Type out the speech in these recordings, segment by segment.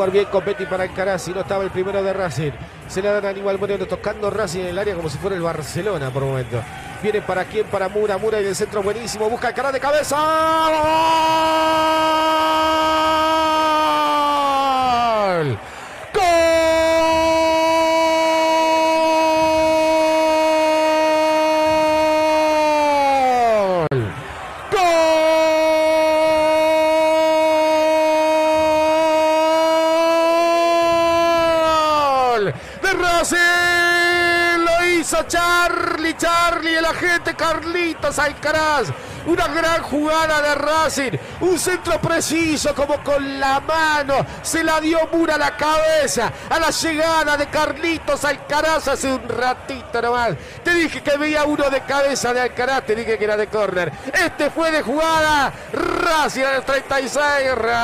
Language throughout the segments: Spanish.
Jugar bien con Betty para encarar, si no estaba el primero de Racing. Se le dan a Aníbal Moreno tocando Racing en el área como si fuera el Barcelona por momento. Viene para quién, para Mura, Mura y el centro buenísimo, busca el cara de cabeza. Lo hizo Charlie, Charlie, el agente Carlitos Alcaraz. Una gran jugada de Racing. Un centro preciso, como con la mano. Se la dio Mura a la cabeza. A la llegada de Carlitos Alcaraz hace un ratito nomás. Te dije que veía uno de cabeza de Alcaraz. Te dije que era de córner. Este fue de jugada. Racing el 36. Racing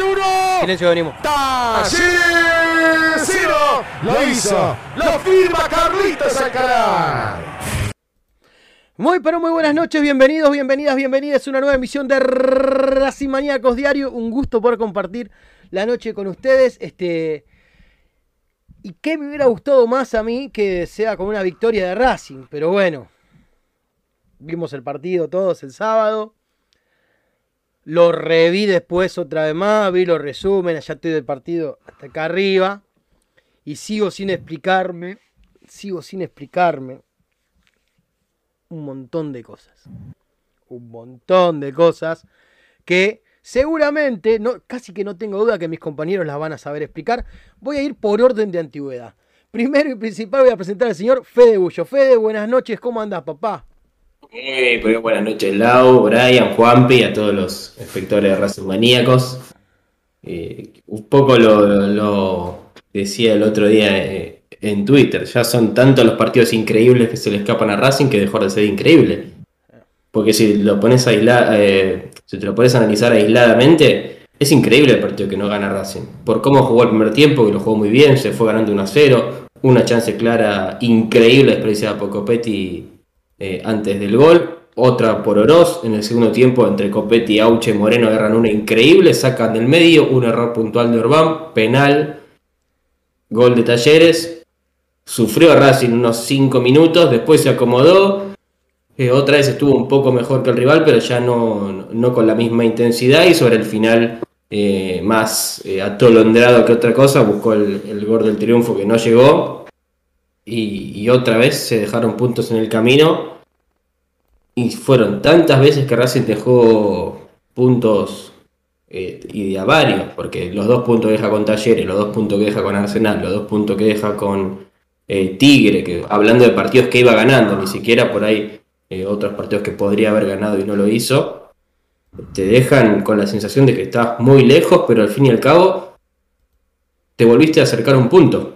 1. Silencio, venimos. Talleres cero. Lo hizo. Lo firma Carlitos Alcaraz. Muy, pero muy buenas noches, bienvenidos, bienvenidas, bienvenidas a una nueva emisión de Racing Maníacos Diario. Un gusto poder compartir la noche con ustedes. Este. Y qué me hubiera gustado más a mí que sea con una victoria de Racing, pero bueno. Vimos el partido todos el sábado. Lo reví después otra vez más, vi los resúmenes, ya estoy del partido hasta acá arriba. Y sigo sin explicarme, sigo sin explicarme un montón de cosas. Un montón de cosas que seguramente, casi que no tengo duda que mis compañeros las van a saber explicar. Voy a ir por orden de antigüedad. Primero y principal voy a presentar al señor Fede Bullo. Fede, buenas noches, ¿cómo andas, papá? Eh, pues, buenas noches, Lau, Brian, Juanpi a todos los espectadores de Racing Maníacos. Eh, un poco lo decía el otro día eh, en Twitter, ya son tantos los partidos increíbles que se le escapan a Racing que dejó de ser increíble. Porque si lo pones aisla- eh, si te lo pones a analizar aisladamente, es increíble el partido que no gana Racing. Por cómo jugó el primer tiempo, que lo jugó muy bien, se fue ganando 1 a 0, una chance clara increíble desperdiciada por Copetti eh, antes del gol. Otra por Oroz en el segundo tiempo entre Copetti, Auche y Moreno agarran una increíble, sacan del medio, un error puntual de Orbán, penal, gol de Talleres. Sufrió Racing unos 5 minutos, después se acomodó. eh, otra vez estuvo un poco mejor que el rival, pero ya no, no con la misma intensidad y sobre el final eh, más eh, atolondrado que otra cosa, buscó el, el gol del triunfo que no llegó y, otra vez se dejaron puntos en el camino. Y fueron tantas veces que Racing dejó puntos y de a varios, porque los dos puntos que deja con Talleres, los dos puntos que deja con Arsenal, los dos puntos que deja con eh, Tigre, que hablando de partidos que iba ganando, ni siquiera por ahí eh, otros partidos que podría haber ganado y no lo hizo, te dejan con la sensación de que estás muy lejos, pero al fin y al cabo te volviste a acercar un punto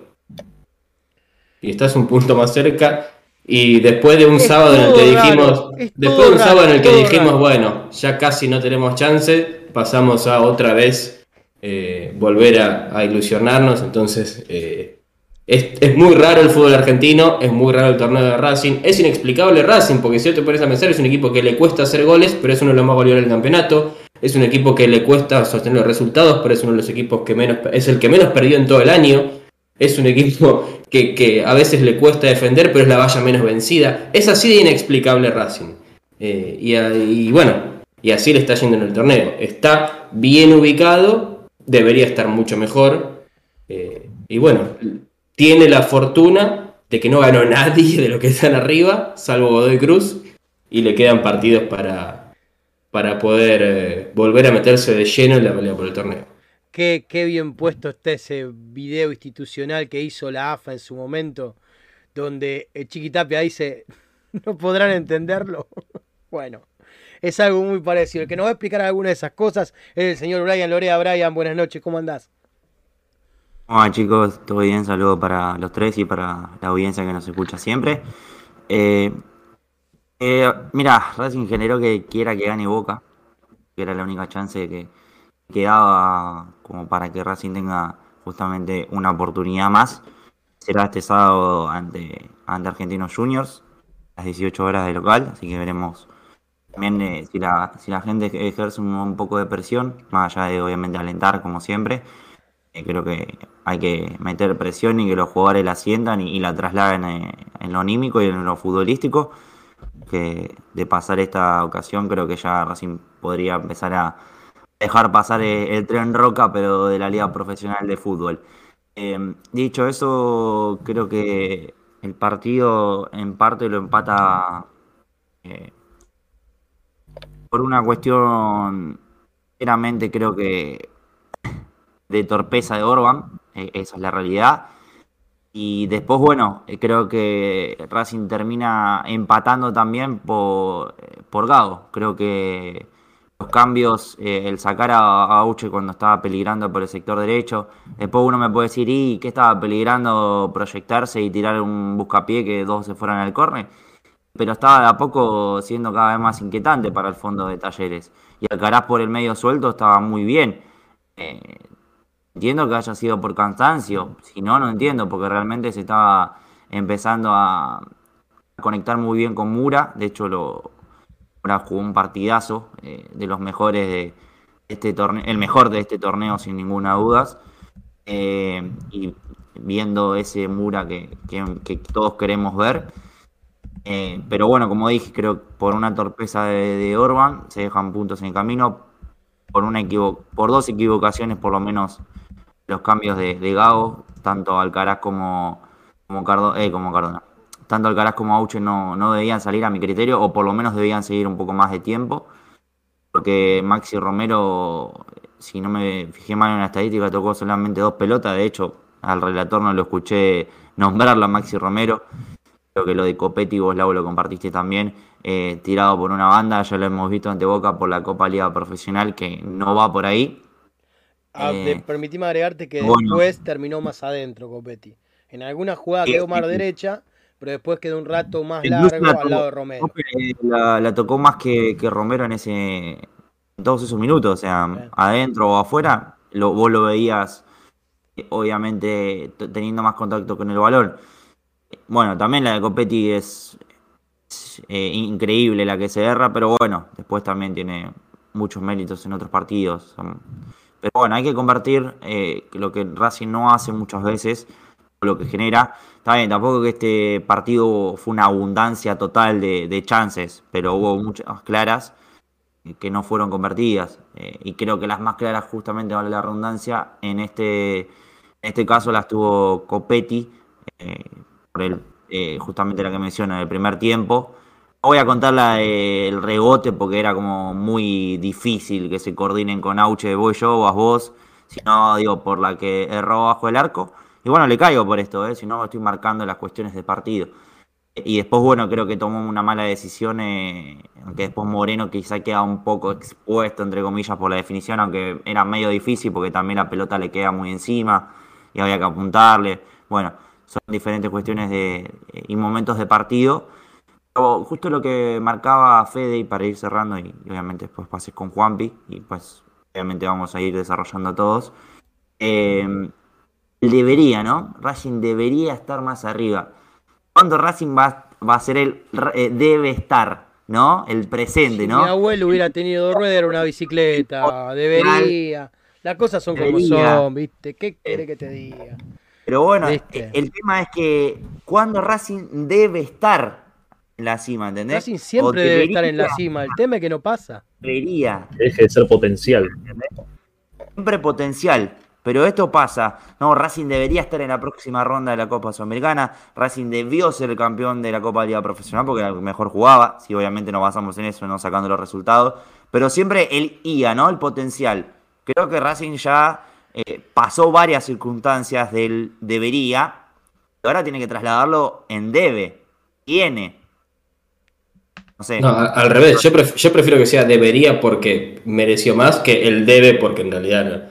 y estás un punto más cerca. Y después de un Es sábado en el que raro, dijimos, es después de un raro, sábado en el que dijimos, raro. bueno, ya casi no tenemos chance, pasamos a otra vez eh, volver a, a ilusionarnos. Entonces, eh, es, es muy raro el fútbol argentino, es muy raro el torneo de Racing, es inexplicable Racing, porque si te pones a pensar, es un equipo que le cuesta hacer goles, pero es uno de los más goleadores del campeonato. Es un equipo que le cuesta sostener los resultados, pero es uno de los equipos que menos, es el que menos perdió en todo el año. Es un equipo que, que a veces le cuesta defender, pero es la valla menos vencida. Es así de inexplicable Racing. Eh, y, bueno, y así le está yendo en el torneo. Está bien ubicado, debería estar mucho mejor. Eh, y bueno, tiene la fortuna de que no ganó nadie de los que están arriba, salvo Godoy Cruz, y le quedan partidos para, para poder eh, volver a meterse de lleno en la pelea por el torneo. Qué, qué bien puesto está ese video institucional que hizo la AFA en su momento, donde Chiquitapia dice, no podrán entenderlo. bueno, es algo muy parecido. El que nos va a explicar alguna de esas cosas es el señor Brian Lorea. Brian, buenas noches, ¿cómo andás? Hola chicos, todo bien, saludo para los tres y para la audiencia que nos escucha siempre. Eh, eh, mira, Racing generó que quiera que gane Boca, que era la única chance que quedaba como para que Racing tenga justamente una oportunidad más. Será este sábado ante, ante Argentinos Juniors, a las 18 horas de local, así que veremos también eh, si, la, si la gente ejerce un, poco de presión, más allá de obviamente alentar como siempre, creo que hay que meter presión y que los jugadores la sientan y, la trasladen eh, en lo anímico y en lo futbolístico, que de pasar esta ocasión creo que ya Racing podría empezar a dejar pasar el, tren roca, pero de la liga profesional de fútbol. dicho eso, creo que el partido en parte lo empata por una cuestión, meramente creo que de torpeza de Orban, e, esa es la realidad. Y después, bueno, eh, creo que Racing termina empatando también por, por Gago. Creo que los cambios, eh, el sacar a Auche cuando estaba peligrando por el sector derecho, después uno me puede decir, ¿y qué estaba peligrando proyectarse y tirar un buscapié que dos se fueran al córner? pero estaba de a poco siendo cada vez más inquietante para el fondo de talleres. Y Alcaraz por el medio suelto estaba muy bien. Eh, entiendo que haya sido por cansancio, si no, no entiendo, porque realmente se estaba empezando a conectar muy bien con Mura. De hecho, lo, Mura jugó un partidazo eh, de los mejores de este torneo, el mejor de este torneo sin ninguna duda. Eh, y viendo ese Mura que todos queremos ver. Eh, pero bueno, como dije, creo que por una torpeza de, Orban se dejan puntos en camino. Por, una por dos equivocaciones, por lo menos, los cambios de, Gago, tanto Alcaraz como, como, eh, como Cardona. Tanto Alcaraz como Auche no, no debían salir a mi criterio, o por lo menos debían seguir un poco más de tiempo. Porque Maxi Romero, si no me fijé mal en la estadística, tocó solamente dos pelotas. De hecho, al relator no lo escuché nombrarla Maxi Romero. Creo que lo de Copetti vos, Lau, lo compartiste también, eh, tirado por una banda, ya lo hemos visto ante Boca por la Copa Liga Profesional, que no va por ahí. Ah, eh, permitime agregarte que después terminó más adentro Copetti. En alguna jugada quedó más derecha, pero después quedó un rato más largo al lado de Romero. La, tocó más que, Romero en ese en todos esos minutos, o sea, adentro o afuera, lo, vos lo veías obviamente teniendo más contacto con el balón. Bueno, también la de Copetti es, eh, increíble la que se erra, pero bueno, después también tiene muchos méritos en otros partidos. Pero bueno, hay que convertir eh, lo que Racing no hace muchas veces, lo que genera. Está bien, tampoco que este partido fue una abundancia total de, chances, pero hubo muchas claras que no fueron convertidas. Eh, y creo que las más claras, justamente vale la redundancia, en este, en este caso las tuvo Copetti por el, eh, justamente la que menciona, el primer tiempo. Voy a contar la del rebote porque era como muy difícil que se coordinen con Auche, voy yo, vas vos, sino digo por la que erró bajo el arco. Y bueno, le caigo por esto, ¿eh? si no estoy marcando las cuestiones de partido. Y después, bueno, creo que tomó una mala decisión, eh, aunque después Moreno quizá queda un poco expuesto, entre comillas, por la definición, aunque era medio difícil porque también la pelota le queda muy encima y había que apuntarle. Bueno, son diferentes cuestiones de, y momentos de partido. Justo lo que marcaba Fede, y para ir cerrando, y, obviamente después pases con Juanpi, y pues obviamente vamos a ir desarrollando todos. Eh, debería, ¿no? Racing debería estar más arriba. ¿Cuándo Racing va, va a ser el eh, debe estar, ¿no? El presente, ¿no? mi abuelo hubiera tenido rueda, una bicicleta, debería. Las cosas son como son, ¿viste? ¿Qué quiere que te diga? Pero bueno, el tema es que cuando Racing debe estar en la cima, ¿entendés? Racing siempre debe estar en la cima, el tema es que no pasa. Debería. Deje de ser potencial. Siempre potencial. Pero esto pasa, no, Racing debería estar en la próxima ronda de la Copa Sudamericana, Racing debió ser el campeón de la Copa Liga Profesional porque era el que mejor jugaba, si obviamente nos basamos en eso, no sacando los resultados, pero siempre el IA, ¿no? El potencial. Creo que Racing ya eh, pasó varias circunstancias del debería, y ahora tiene que trasladarlo en debe. Tiene. No sé. No, al revés, yo, prefiero que sea debería porque mereció más que el debe porque en realidad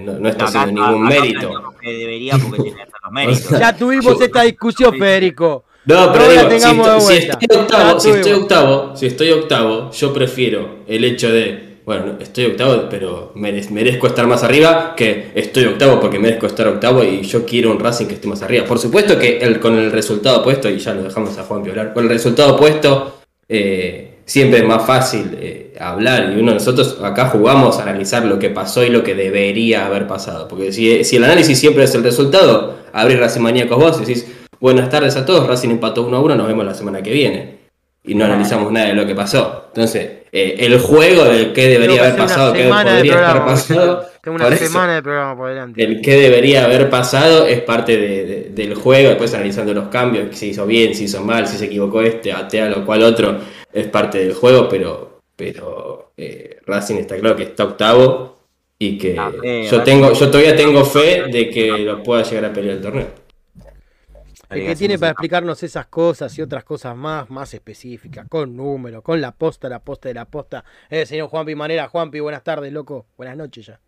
no, está haciendo ningún mérito. debería porque tiene los méritos. ya tuvimos esta discusión, Federico. No, pero digo, si, estoy octavo, si estoy octavo, si estoy octavo, yo prefiero el hecho de bueno, estoy octavo, pero merezco estar más arriba que estoy octavo porque merezco estar octavo y yo quiero un Racing que esté más arriba. Por supuesto que el, con el resultado puesto, y ya lo dejamos a Juan hablar, con el resultado puesto, eh, siempre es más fácil eh, hablar y uno nosotros acá jugamos a analizar lo que pasó y lo que debería haber pasado. Porque si, si el análisis siempre es el resultado, abrir Racing Maníacos vos y decís, buenas tardes a todos, Racing empató 1 a 1, nos vemos la semana que viene. Y no analizamos nada de lo que pasó. Entonces, eh, el juego del que debería haber pasado, que podría haber pasado. Tengo una semana de programa por delante. El que debería haber pasado es parte de, del juego, después analizando los cambios, si hizo bien, si hizo mal, si se equivocó este, atea lo cual otro, es parte del juego, pero, pero eh, Racing está claro que está octavo y que ah, yo tengo, yo todavía tengo fe de que lo pueda llegar a pelear el torneo. El que tiene para explicarnos esas cosas y otras cosas más, más específicas, con números, con la posta, la posta de la posta. Eh, señor Juanpi Manera, Juanpi, buenas tardes, loco. Buenas noches ya.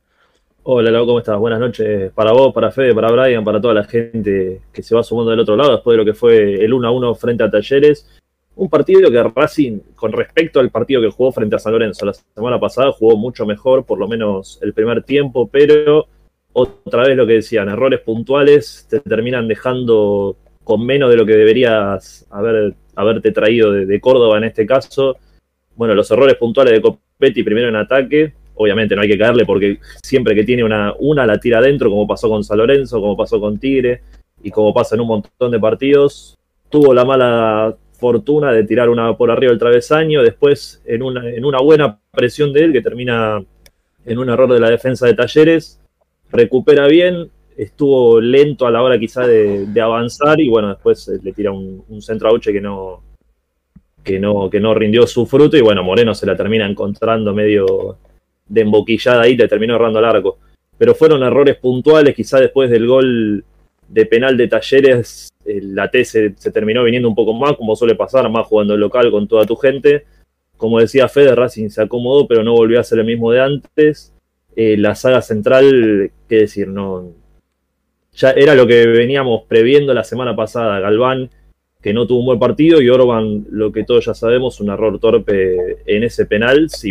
Hola, loco, ¿cómo estás? Buenas noches para vos, para Fede, para Brian, para toda la gente que se va sumando del otro lado después de lo que fue el 1 a 1 frente a Talleres. Un partido que Racing, con respecto al partido que jugó frente a San Lorenzo la semana pasada, jugó mucho mejor, por lo menos el primer tiempo, pero otra vez lo que decían, errores puntuales te terminan dejando con menos de lo que deberías haber, haberte traído de, Córdoba en este caso. Bueno, los errores puntuales de Copetti primero en ataque, obviamente no hay que caerle porque siempre que tiene una, una la tira adentro, como pasó con San Lorenzo, como pasó con Tigre y como pasa en un montón de partidos. Tuvo la mala fortuna de tirar una por arriba del travesaño, después en una, en una buena presión de él que termina en un error de la defensa de Talleres, recupera bien, estuvo lento a la hora quizá de, avanzar y bueno, después eh, le tira un, centro a Uche que no, que, no, que no rindió su fruto y bueno, Moreno se la termina encontrando medio de emboquillada ahí, le terminó errando al arco. Pero fueron errores puntuales, quizá después del gol de penal de Talleres, la T se, terminó viniendo un poco más, como suele pasar, más jugando el local con toda tu gente. Como decía Fede, Racing se acomodó, pero no volvió a ser el mismo de antes. Eh, la saga central, qué decir, no, ya era lo que veníamos previendo la semana pasada. Galván, que no tuvo un buen partido, y Orban, lo que todos ya sabemos, un error torpe en ese penal. Si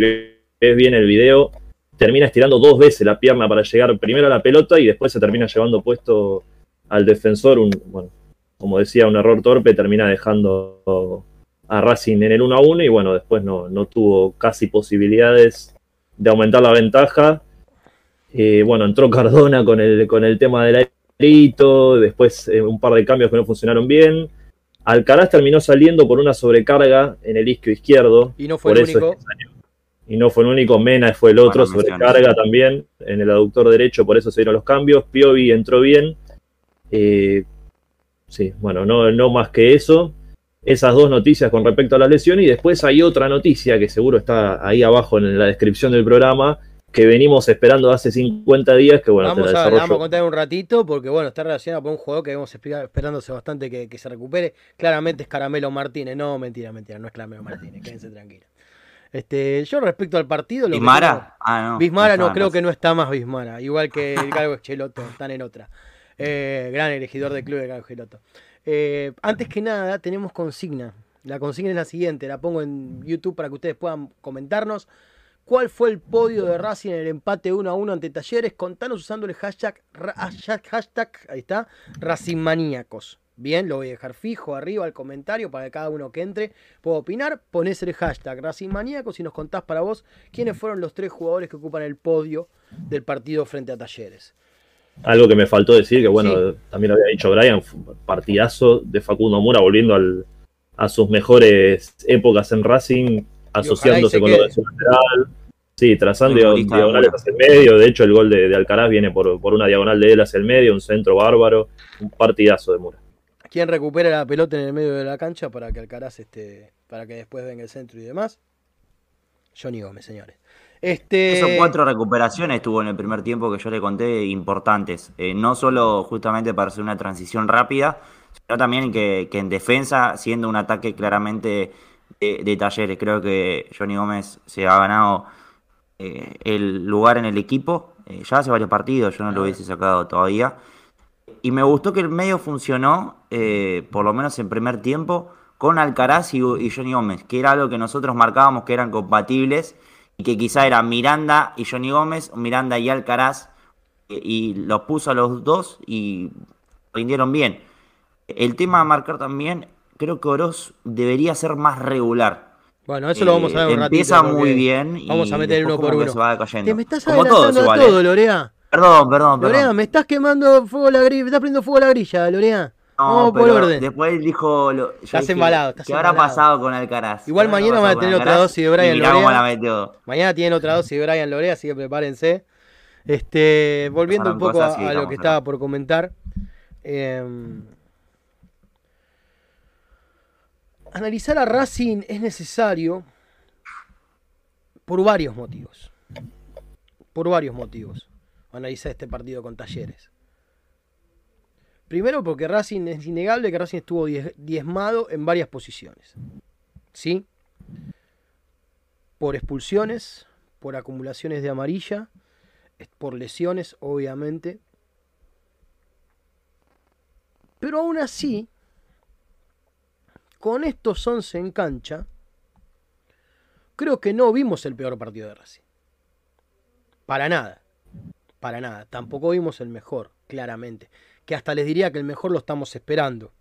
ves bien el video, termina estirando dos veces la pierna para llegar primero a la pelota y después se termina llevando puesto al defensor. Un, bueno, como decía, un error torpe, termina dejando a Racing en el 1 a 1 y bueno, después no, no tuvo casi posibilidades de aumentar la ventaja. Eh, bueno, entró Cardona con el, con el tema de la después eh, un par de cambios que no funcionaron bien. Alcaraz terminó saliendo por una sobrecarga en el isquio izquierdo. Y no fue el único. Y no fue el único, Mena fue el otro, sobrecarga también en el aductor derecho, por eso se dieron los cambios. Piovi entró bien. Eh, sí, bueno, no, no más que eso. Esas dos noticias con respecto a la lesión y después hay otra noticia que seguro está ahí abajo en la descripción del programa, que venimos esperando hace 50 días, que bueno, vamos, a, vamos a contar un ratito, porque bueno, está relacionado con un jugador que venimos esperándose bastante que, se recupere. Claramente es Caramelo Martínez, no, mentira, mentira, no es Caramelo Martínez, quédense tranquilos. Este, yo respecto al partido... Lo ¿Bismara? ah, no. Bismara no, creo que no está más Bismara, igual que el Galgo Cheloto, están en otra. Eh, gran elegidor del club de Galgo Cheloto. Eh, antes que nada, tenemos consigna. La consigna es la siguiente, la pongo en YouTube para que ustedes puedan comentarnos. ¿Cuál fue el podio de Racing en el empate 1 a 1 ante Talleres? Contanos usando el hashtag, hashtag, ahí está, Racing Maníacos. Bien, lo voy a dejar fijo arriba al comentario para que cada uno que entre pueda opinar. Ponés el hashtag Racing Maníacos y nos contás para vos quiénes fueron los tres jugadores que ocupan el podio del partido frente a Talleres. Algo que me faltó decir, que bueno, también lo había dicho Brian, partidazo de Facundo Mura volviendo a sus mejores épocas en Racing asociándose con lo de su lateral. Sí, trazando diagonales hacia el medio. De hecho, el gol de, Alcaraz viene por, una diagonal de él hacia el medio, un centro bárbaro, un partidazo de Mura. ¿Quién recupera la pelota en el medio de la cancha para que Alcaraz esté, para que después venga el centro y demás? Johnny Gómez, señores. Este... Esos cuatro recuperaciones tuvo en el primer tiempo que yo le conté importantes. Eh, no solo justamente para hacer una transición rápida, sino también que, que en defensa, siendo un ataque claramente de, talleres. Creo que Johnny Gómez se ha ganado eh, el lugar en el equipo. Eh, ya hace varios partidos, yo no lo hubiese sacado todavía. Y me gustó que el medio funcionó, eh, por lo menos en primer tiempo, con Alcaraz y, Johnny Gómez, que era algo que nosotros marcábamos que eran compatibles y que quizá era Miranda y Johnny Gómez, Miranda y Alcaraz, y los puso a los dos y rindieron bien. El tema a marcar también creo que Oroz debería ser más regular. Bueno, eso lo vamos a ver un ratito. Empieza muy bien. Vamos y a meter uno por se va decayendo. Te me estás adelantando igual, todo, ¿eh? Lorea. Perdón, perdón, perdón. Lorea, me estás quemando fuego a la grilla, me estás prendiendo fuego a la grilla, Lorea. No, por orden. Después dijo. Lo, Estás dije, embalado, estás ¿Qué habrá pasado con Alcaraz? Igual ¿Qué habrá mañana van a tener otra dosis de Brian Lorea. la metió. Mañana tienen otra dosis de Brian Lorea, así que prepárense. Este, volviendo un poco a, lo que estaba por comentar. eh, analizar a Racing es necesario por varios motivos. Por varios motivos. Analizar este partido con Talleres. Primero porque Racing es innegable que Racing estuvo diez- diezmado en varias posiciones. ¿Sí? Por expulsiones, por acumulaciones de amarilla, por lesiones, obviamente. Pero aún así, con estos 11 en cancha, creo que no vimos el peor partido de Racing. Para nada. Para nada. Tampoco vimos el mejor, claramente. Que hasta les diría que el mejor lo estamos esperando.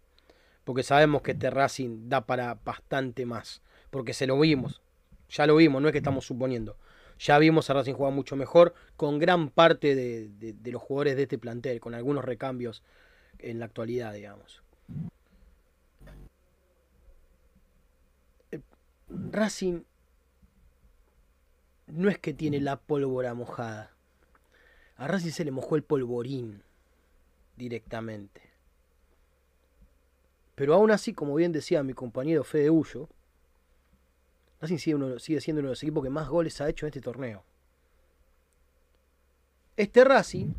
Porque sabemos que este Racing da para bastante más. Porque se lo vimos. Ya lo vimos, no es que estamos suponiendo. Ya vimos a Racing jugar mucho mejor con gran parte de, de- los jugadores de este plantel, con algunos recambios en la actualidad, digamos. Eh, Racing no es que tiene la pólvora mojada. A Racing se le mojó el polvorín directamente. Pero aún así, como bien decía mi compañero Fede Ullo, Racing sigue, sigue siendo uno de los equipos que más goles ha hecho en este torneo. Este Racing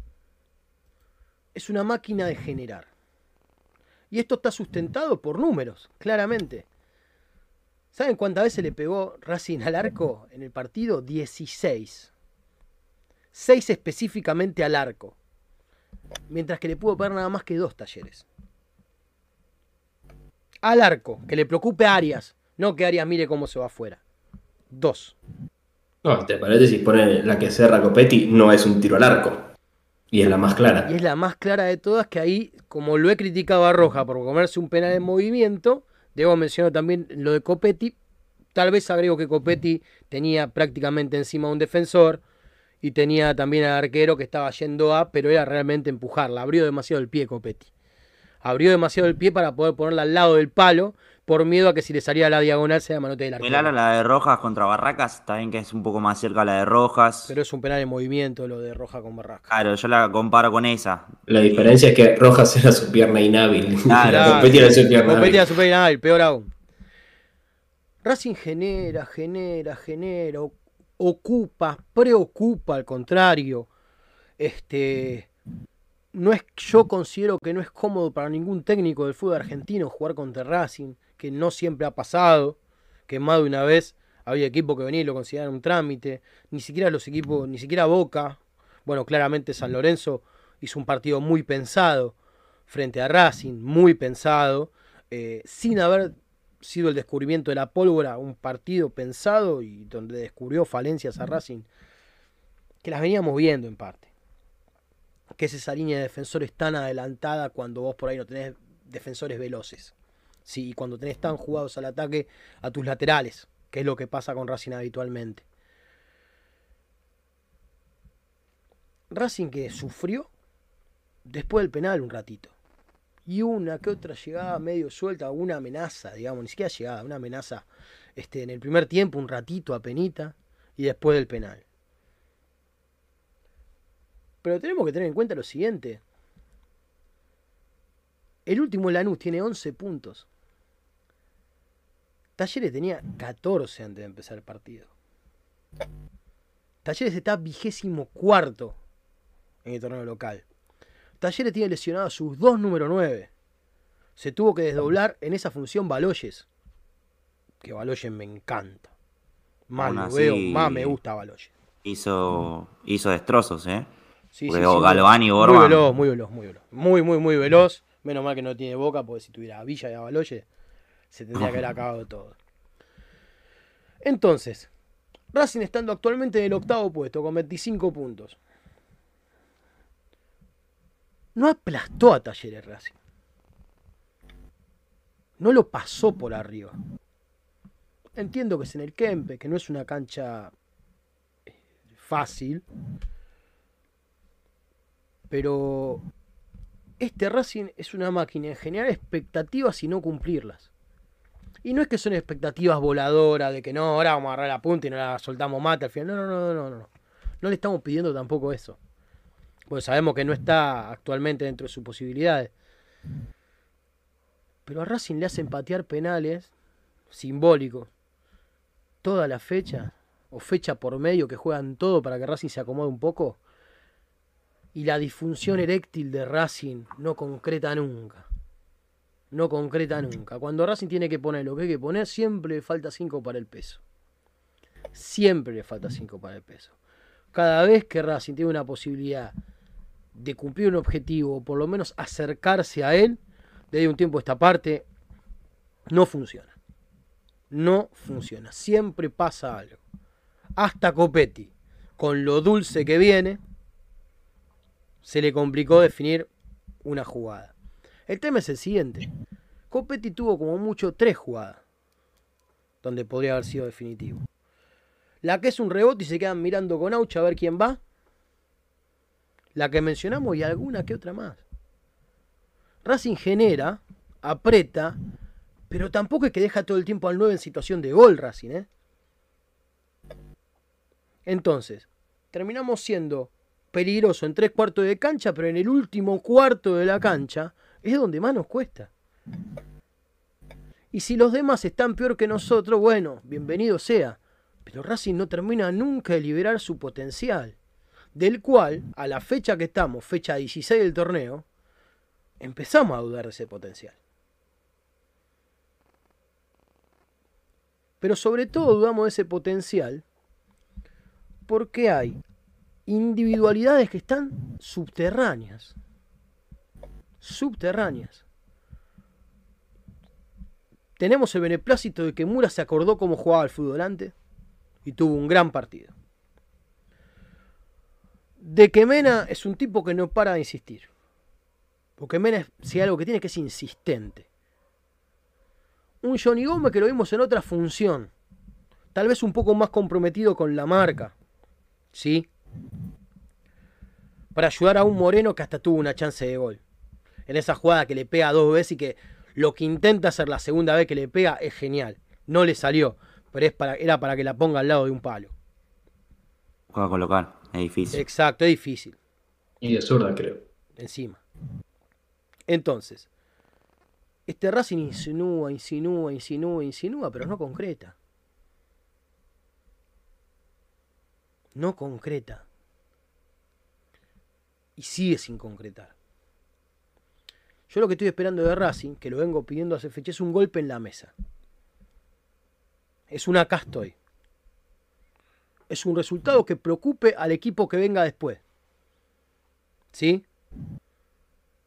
es una máquina de generar. Y esto está sustentado por números, claramente. ¿Saben cuántas veces le pegó Racing al arco en el partido? 16. 6 específicamente al arco. Mientras que le pudo pegar nada más que dos talleres. Al arco, que le preocupe a Arias. No que Arias mire cómo se va afuera. Dos. No, este paréntesis pone la que cerra Copetti, no es un tiro al arco. Y es la más clara. Y es la más clara de todas que ahí, como lo he criticado a Roja por comerse un penal en movimiento, debo mencionar también lo de Copetti. Tal vez agrego que Copetti tenía prácticamente encima a un defensor y tenía también al arquero que estaba yendo a, pero era realmente empujarla. Abrió demasiado el pie Copetti. Abrió demasiado el pie para poder ponerla al lado del palo por miedo a que si le salía la diagonal sea manote del arquero. Similar a la de Rojas contra Barracas, está bien que es un poco más cerca a la de Rojas. Pero es un penal en movimiento lo de Roja con Barrasca. Claro, yo la comparo con esa. La diferencia es que Rojas era su pierna inhábil. Claro. Copetti era su pierna Copetti era su pierna hábil, peor aún. Racing genera, genera, genera, ocupa, preocupa al contrario. Este no es yo considero que no es cómodo para ningún técnico del fútbol argentino jugar contra Racing, que no siempre ha pasado, que más de una vez había equipos que venían y lo consideraban un trámite, ni siquiera los equipos, ni siquiera Boca, bueno, claramente San Lorenzo hizo un partido muy pensado frente a Racing, muy pensado, eh, sin haber sido el descubrimiento de la pólvora, un partido pensado y donde descubrió falencias a Racing, que las veníamos viendo en parte. Que es esa línea de defensores tan adelantada cuando vos por ahí no tenés defensores veloces. Sí, y cuando tenés tan jugados al ataque a tus laterales, que es lo que pasa con Racing habitualmente. Racing que sufrió después del penal un ratito. Y una que otra llegada medio suelta, una amenaza, digamos, ni siquiera llegada, una amenaza este, en el primer tiempo, un ratito a penita, y después del penal. Pero tenemos que tener en cuenta lo siguiente. El último Lanús tiene 11 puntos. Talleres tenía 14 antes de empezar el partido. Talleres está vigésimo cuarto en el torneo local. Talleres tiene lesionado a sus dos número 9. Se tuvo que desdoblar en esa función Baloyes. Que Baloyes me encanta. Más Aún lo así- veo, más me gusta Baloyes. Hizo, hizo destrozos, ¿eh? Sí, Porque Galván y muy Borba- veloz, muy veloz, muy veloz. Muy, muy, muy veloz. Menos mal que no tiene boca, porque si tuviera a Villa y a Baloyes, se tendría que haber acabado todo. Entonces, Racing estando actualmente en el octavo puesto con 25 puntos. No aplastó a Talleres Racing. No lo pasó por arriba. entiendo que es en el Kempe, que no es una cancha eh, fácil. Pero este Racing es una máquina en generar expectativas y no cumplirlas. Y no es que son expectativas voladoras de que no, ahora vamos a agarrar la punta y no la soltamos mate al final. No, no, no, no, no. No le estamos pidiendo tampoco eso. Porque sabemos que no está actualmente dentro de sus posibilidades. Pero a Racing le hacen patear penales simbólicos. Toda la fecha, o fecha por medio que juegan todo para que Racing se acomode un poco. Y la disfunción eréctil de Racing no concreta nunca no concreta nunca. Cuando Racing tiene que poner lo que hay que poner, siempre le falta 5 para el peso. Siempre le falta 5 para el peso. Cada vez que Racing tiene una posibilidad de cumplir un objetivo, o por lo menos acercarse a él, desde un tiempo a esta parte, no funciona. No funciona. Siempre pasa algo. Hasta Copetti, con lo dulce que viene, se le complicó definir una jugada. El tema es el siguiente. Copetti tuvo como mucho tres jugadas donde podría haber sido definitivo. La que es un rebote y se quedan mirando con Aucha a ver quién va. La que mencionamos y alguna que otra más. Racing genera, aprieta, pero tampoco es que deja todo el tiempo al 9 en situación de gol Racing, ¿eh? Entonces, terminamos siendo peligroso en tres cuartos de cancha, pero en el último cuarto de la cancha es donde más nos cuesta. Y si los demás están peor que nosotros, bueno, bienvenido sea. Pero Racing no termina nunca de liberar su potencial, del cual, a la fecha que estamos, fecha 16 del torneo, empezamos a dudar de ese potencial. Pero sobre todo dudamos de ese potencial porque hay individualidades que están subterráneas subterráneas. Tenemos el beneplácito de que Mura se acordó cómo jugaba el fútbol antes y tuvo un gran partido. De que Mena es un tipo que no para de insistir. Porque Mena, si algo que tiene que es insistente. Un Johnny Gómez que lo vimos en otra función. Tal vez un poco más comprometido con la marca. ¿Sí? Para ayudar a un Moreno que hasta tuvo una chance de gol en esa jugada que le pega dos veces y que lo que intenta hacer la segunda vez que le pega es genial. No le salió, pero es para, era para que la ponga al lado de un palo. Juega colocar, es difícil. Exacto, es difícil. Y de zurda, creo. Encima. Entonces, este Racing insinúa, insinúa, insinúa, insinúa, pero no concreta. No concreta. Y sigue sin concretar. Yo lo que estoy esperando de Racing, que lo vengo pidiendo hace fecha, es un golpe en la mesa. Es un acá estoy. Es un resultado que preocupe al equipo que venga después. ¿Sí?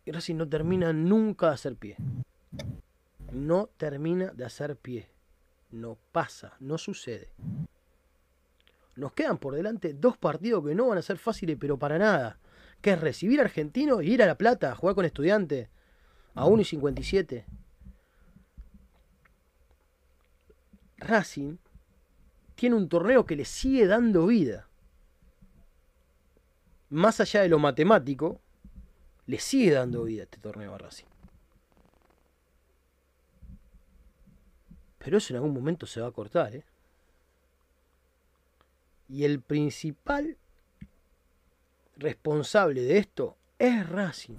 Y Racing no termina nunca de hacer pie. No termina de hacer pie. No pasa, no sucede. Nos quedan por delante dos partidos que no van a ser fáciles, pero para nada. Que es recibir a Argentino y ir a La Plata a jugar con estudiantes a 1 y 57. Racing tiene un torneo que le sigue dando vida. Más allá de lo matemático, le sigue dando vida este torneo a Racing. Pero eso en algún momento se va a cortar, ¿eh? Y el principal responsable de esto es Racing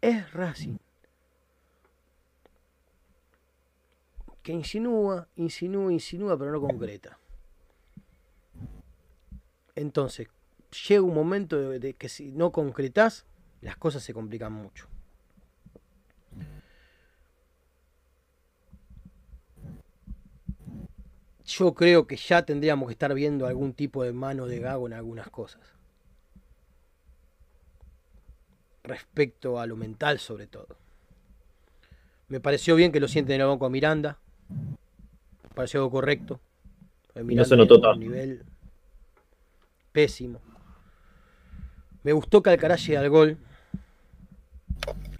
es Racing. Que insinúa, insinúa, insinúa, pero no concreta. Entonces, llega un momento de, que si no concretas, las cosas se complican mucho. Yo creo que ya tendríamos que estar viendo algún tipo de mano de gago en algunas cosas. respecto a lo mental sobre todo. Me pareció bien que lo sienten en el banco a Miranda. Algo correcto. no se notó un nivel pésimo. Me gustó que Alcaraz llegue al gol.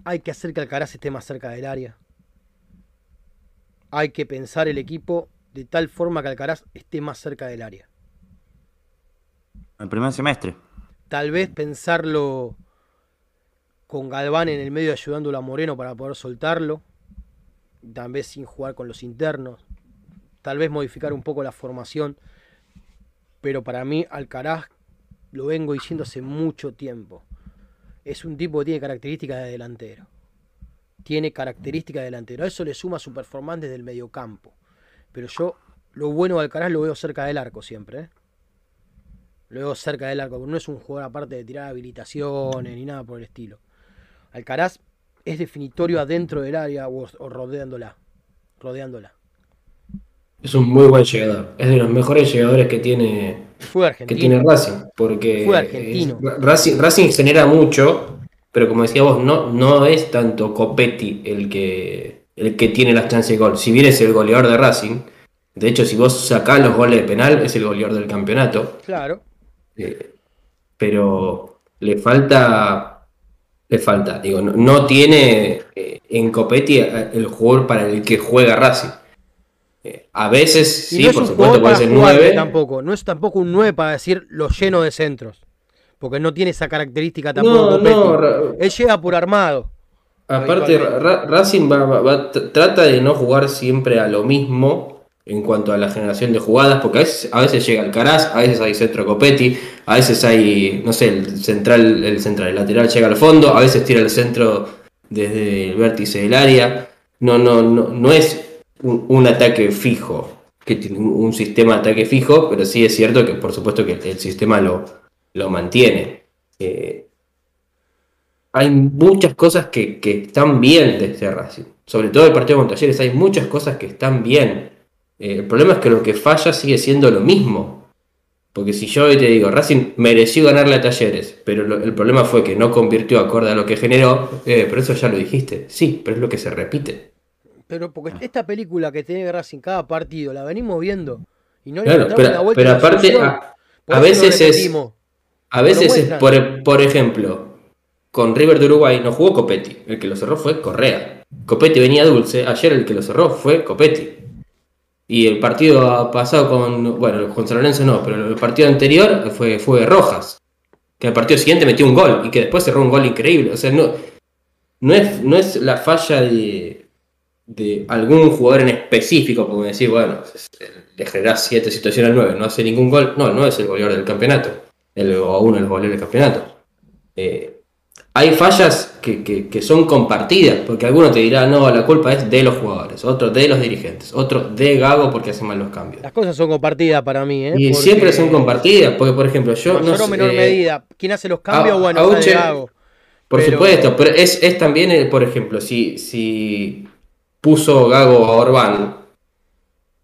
Hay que hacer que Alcaraz esté más cerca del área. Hay que pensar el equipo de tal forma que Alcaraz esté más cerca del área. El primer semestre. Tal vez pensarlo con Galván en el medio ayudándolo a Moreno para poder soltarlo. Tal vez sin jugar con los internos. Tal vez modificar un poco la formación. Pero para mí Alcaraz, lo vengo diciendo hace mucho tiempo, es un tipo que tiene características de delantero. Tiene características de delantero. Eso le suma su performance desde el mediocampo. Pero yo lo bueno de Alcaraz lo veo cerca del arco siempre. ¿eh? Lo veo cerca del arco. No es un jugador aparte de tirar habilitaciones ni nada por el estilo. Alcaraz es definitorio adentro del área o, o rodeándola. Rodeándola. Es un muy buen llegador. Es de los mejores llegadores que tiene, Fue que tiene Racing. Porque Fue argentino. es- Racing, Racing genera mucho, pero como decía vos, no, no es tanto Copetti el que, el que tiene las chances de gol. Si bien es el goleador de Racing, de hecho, si vos sacás los goles de penal, es el goleador del campeonato. Claro. Eh, pero le falta. Le falta, digo, no, no tiene eh, en Copetti eh, el jugador para el que juega Racing. Eh, a veces, Y sí, no por supuesto, puede ser jugarle 9. tampoco. No es tampoco un 9 para decir lo lleno de centros. Porque no tiene esa característica tampoco. No, Copetti. no, Él llega por armado. Aparte, Ra- Ra- Racing va- va- va- tr- trata de no jugar siempre a lo mismo en cuanto a la generación de jugadas, porque a veces, a veces llega a veces hay centro Copetti, a veces hay, no sé, el central, el central, lateral llega al fondo, a veces tira el centro desde el vértice del área. No, no, no, no es un, ataque fijo, que tiene un, un sistema de ataque fijo, pero sí es cierto que por supuesto que el sistema lo, lo mantiene. Eh, hay muchas cosas que, que están bien de este Racing. Sobre todo el partido con Talleres, hay muchas cosas que están bien. Eh, el problema es que lo que falla sigue siendo lo mismo. Porque si yo hoy te digo, Racing mereció ganarle a Talleres, pero lo- el problema fue que no convirtió acorde a lo que generó, eh, pero eso ya lo dijiste. Sí, pero es lo que se repite. Pero porque esta película que tiene Racing cada partido la venimos viendo. Y no le Claro, la pero, vuelta pero aparte, a, veces es, a veces es por, por ejemplo, con River de Uruguay no jugó Copetti, el que lo cerró fue Correa. Copetti venía dulce, ayer el que lo cerró fue Copetti. Y el partido pasado con, bueno, con San Lorenzo no, pero el partido anterior fue, fue Rojas. Que el partido siguiente metió un gol y que después cerró un gol increíble. O sea, no, no, es, no es la falla de, de algún jugador en específico, como decir, bueno, le generás siete situaciones al 9, no hace ningún gol. No, no es el goleador del campeonato. El, o uno de los goleadores del campeonato. Eh, hay fallas que, que- que son compartidas, porque alguno te dirá, no, la culpa es de los jugadores, otro de los dirigentes, otro de Gago porque hace mal los cambios. Las cosas son compartidas para mí, ¿eh? Y Porque siempre son compartidas, porque por ejemplo, yo Mayor no o sé, menor eh, medida. ¿Quién hace los cambios? a- bueno, Auche- sale Gago. Por Pero- supuesto, pero es, es también, eh, por ejemplo, si, si puso Gago a Orbán,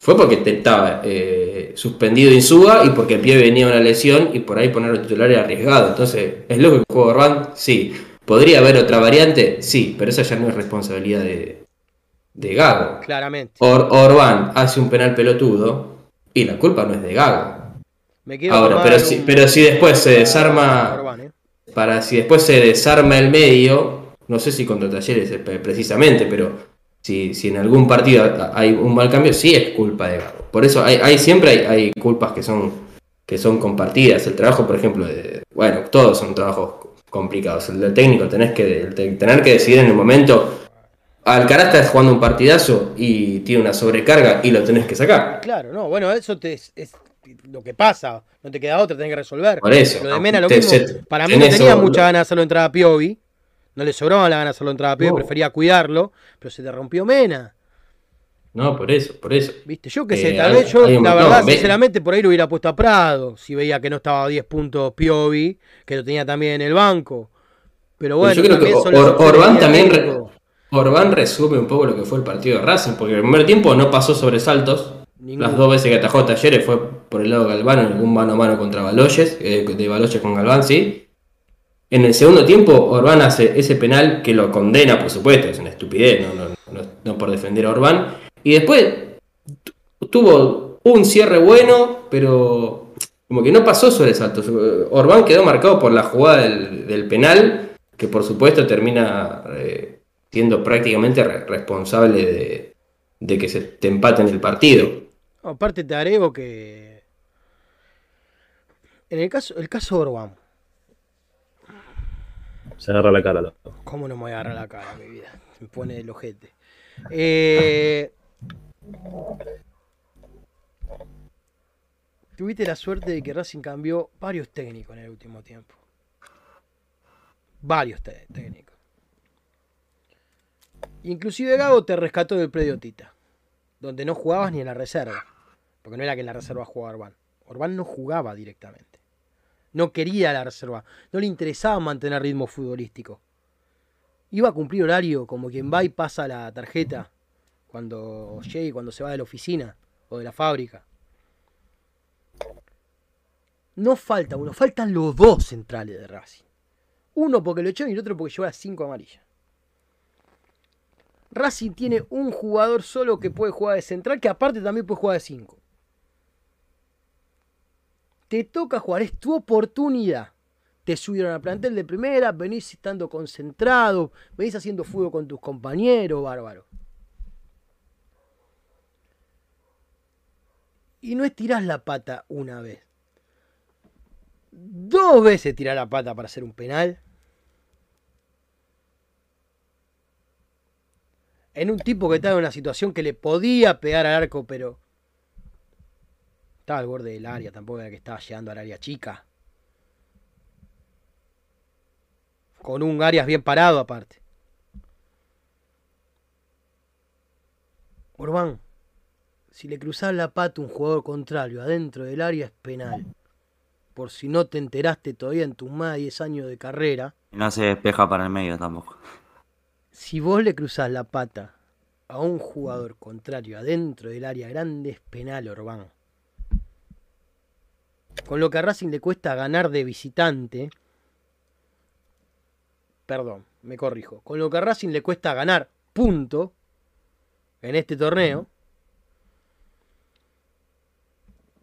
fue porque te- estaba eh, suspendido Insúa y porque el pie venía una lesión y por ahí ponerlo titular era arriesgado. Entonces, ¿es lo que jugó Orbán? Sí. ¿Podría haber otra variante? Sí, pero esa ya no es responsabilidad de, de Gago. Claramente. Or- Orbán hace un penal pelotudo y la culpa no es de Gago. Me quiero Ahora, pero si, un- pero si después se desarma Orbán, ¿eh? para si después se desarma el medio, no sé si contra Talleres eh, pre- precisamente, pero si, si en algún partido hay un mal cambio, sí es culpa de Gago. Por eso hay, hay- siempre hay, hay culpas que son, que son compartidas. El trabajo, por ejemplo, de, bueno, todos son trabajos complicados. El del técnico, tenés que, el te- tener que decidir en el momento. Alcaraz está jugando un partidazo y tiene una sobrecarga y lo tenés que sacar. Claro, no, bueno, eso te, es, es lo que pasa. No te queda otra, tenés que resolver. Por eso. Lo de Mena lo Te- mismo. se- Para mí no tenía mucha ganas de hacerlo entrar a Piovi. No le sobraban las ganas de hacerlo entrar a Piovi, No. prefería cuidarlo. Pero se te rompió Mena. No, por eso, por eso. ¿Viste? Yo qué sé, Eh, tal hay- vez yo, la montón, verdad, ve- sinceramente, por ahí lo hubiera puesto a Prado. Si veía que no estaba a 10 puntos Piovi, que lo tenía también en el banco. Pero bueno, yo creo que Or- Orbán también re-. Orbán resume un poco lo que fue el partido de Racing, porque en el primer tiempo no pasó sobresaltos. Las dos veces que atajó Talleres fue por el lado de Galván en algún mano a mano contra Baloyes, eh, de Baloyes con Galván, sí. En el segundo tiempo, Orbán hace ese penal que lo condena, por supuesto, es una estupidez, no, por defender a Orbán. Y después tu- tuvo un cierre bueno, pero como que no pasó sobresaltos. Orbán quedó marcado por la jugada del, penal, que por supuesto termina eh, siendo prácticamente re- responsable de, que se te empaten el partido. Aparte te agrego que en el caso, el caso de Orban, Se agarra la cara. loco. ¿cómo no me voy a agarrar la cara, mi vida? Me pone el ojete. Eh, tuviste la suerte de que Racing cambió varios técnicos en el último tiempo. Varios técnicos. Inclusive Gago te rescató del predio Tita, donde no jugabas ni en la reserva. Porque no era que en la reserva jugaba Orbán. Orbán no jugaba directamente. No quería la reserva. No le interesaba mantener ritmo futbolístico. Iba a cumplir horario como quien va y pasa la tarjeta cuando llegue, cuando se va de la oficina o de la fábrica. No falta uno, faltan los dos centrales de Racing. Uno porque lo echó y el otro porque lleva cinco amarillas. Racing tiene un jugador solo que puede jugar de central, que aparte también puede jugar de 5. Te toca jugar, es tu oportunidad. Te subieron al plantel de primera, venís estando concentrado, venís haciendo fútbol con tus compañeros, bárbaro. Y no estirás la pata una vez. Dos veces tirás la pata para hacer un penal. en un tipo que estaba en una situación que le podía pegar al arco, pero estaba al borde del área, tampoco era que estaba llegando al área chica. Con un Arias bien parado aparte. Orbán, si le cruzás la pata a un jugador contrario adentro del área es penal. Por si no te enteraste todavía en tus más de 10 años de carrera, no se despeja para el medio tampoco. si vos le cruzás la pata a un jugador contrario adentro del área grande es penal, Orbán. Con lo que a Racing le cuesta ganar de visitante. Perdón, me corrijo. Con lo que a Racing le cuesta ganar punto en este torneo.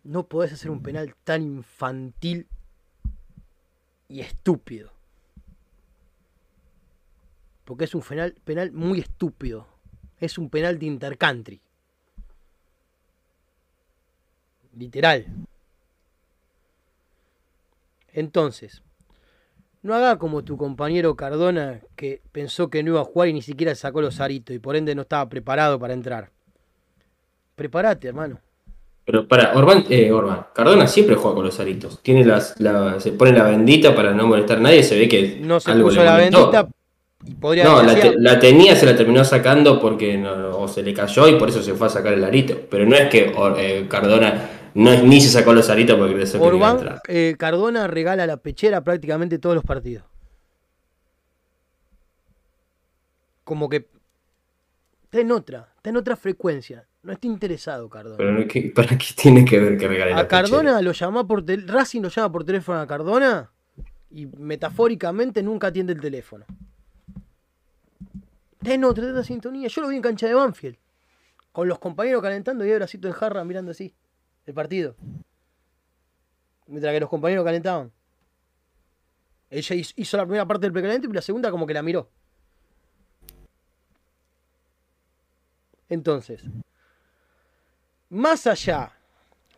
No podés hacer un penal tan infantil y estúpido. Porque es un penal, penal muy estúpido. Es un penal de intercountry. Literal. Entonces, no haga como tu compañero Cardona que pensó que no iba a jugar y ni siquiera sacó los aritos y por ende no estaba preparado para entrar. Prepárate, hermano. Pero para, Orban, eh, Orban, Cardona siempre juega con los aritos. Tiene las, la- se pone la bendita para no molestar a nadie. Se ve que No se algo puso le la bendita y podría No, la, sido- te- la tenía, se la terminó sacando porque no, o se le cayó y por eso se fue a sacar el arito. Pero no es que eh, Cardona no es, ni se sacó los aritos porque iba a Orbán, entrar. eh, Cardona regala la pechera prácticamente todos los partidos. Como que está en otra, está en otra frecuencia. No está interesado Cardona. Pero ¿qué- ¿para qué tiene que ver que regale la a Cardona pechera? lo llama por tel- Racing lo llama por teléfono a Cardona y metafóricamente nunca atiende el teléfono. Está en otra, está en sintonía. Yo lo vi en cancha de Banfield. Con los compañeros calentando y el bracito en jarra mirando así el partido. Mientras que los compañeros calentaban. Ella hizo- la primera parte del precalentamiento y la segunda como que la miró. Entonces, más allá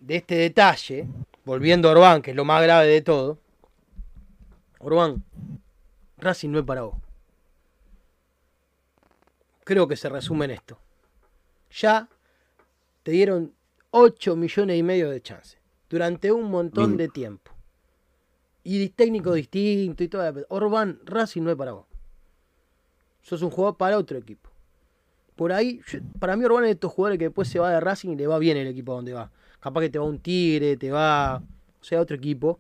de este detalle, volviendo a Orbán, que es lo más grave de todo, Orbán, Racing no es para vos. Creo que se resume en esto. Ya te dieron 8 millones y medio de chance durante un montón Mm. de tiempo. Y técnico distinto y todo. Orbán, Racing no es para vos. Sos un jugador para otro equipo. Por ahí, yo- para mí Orbán es de estos jugadores que después se va de Racing y le va bien el equipo a donde va. Capaz que te va un Tigre, te va, o sea, otro equipo.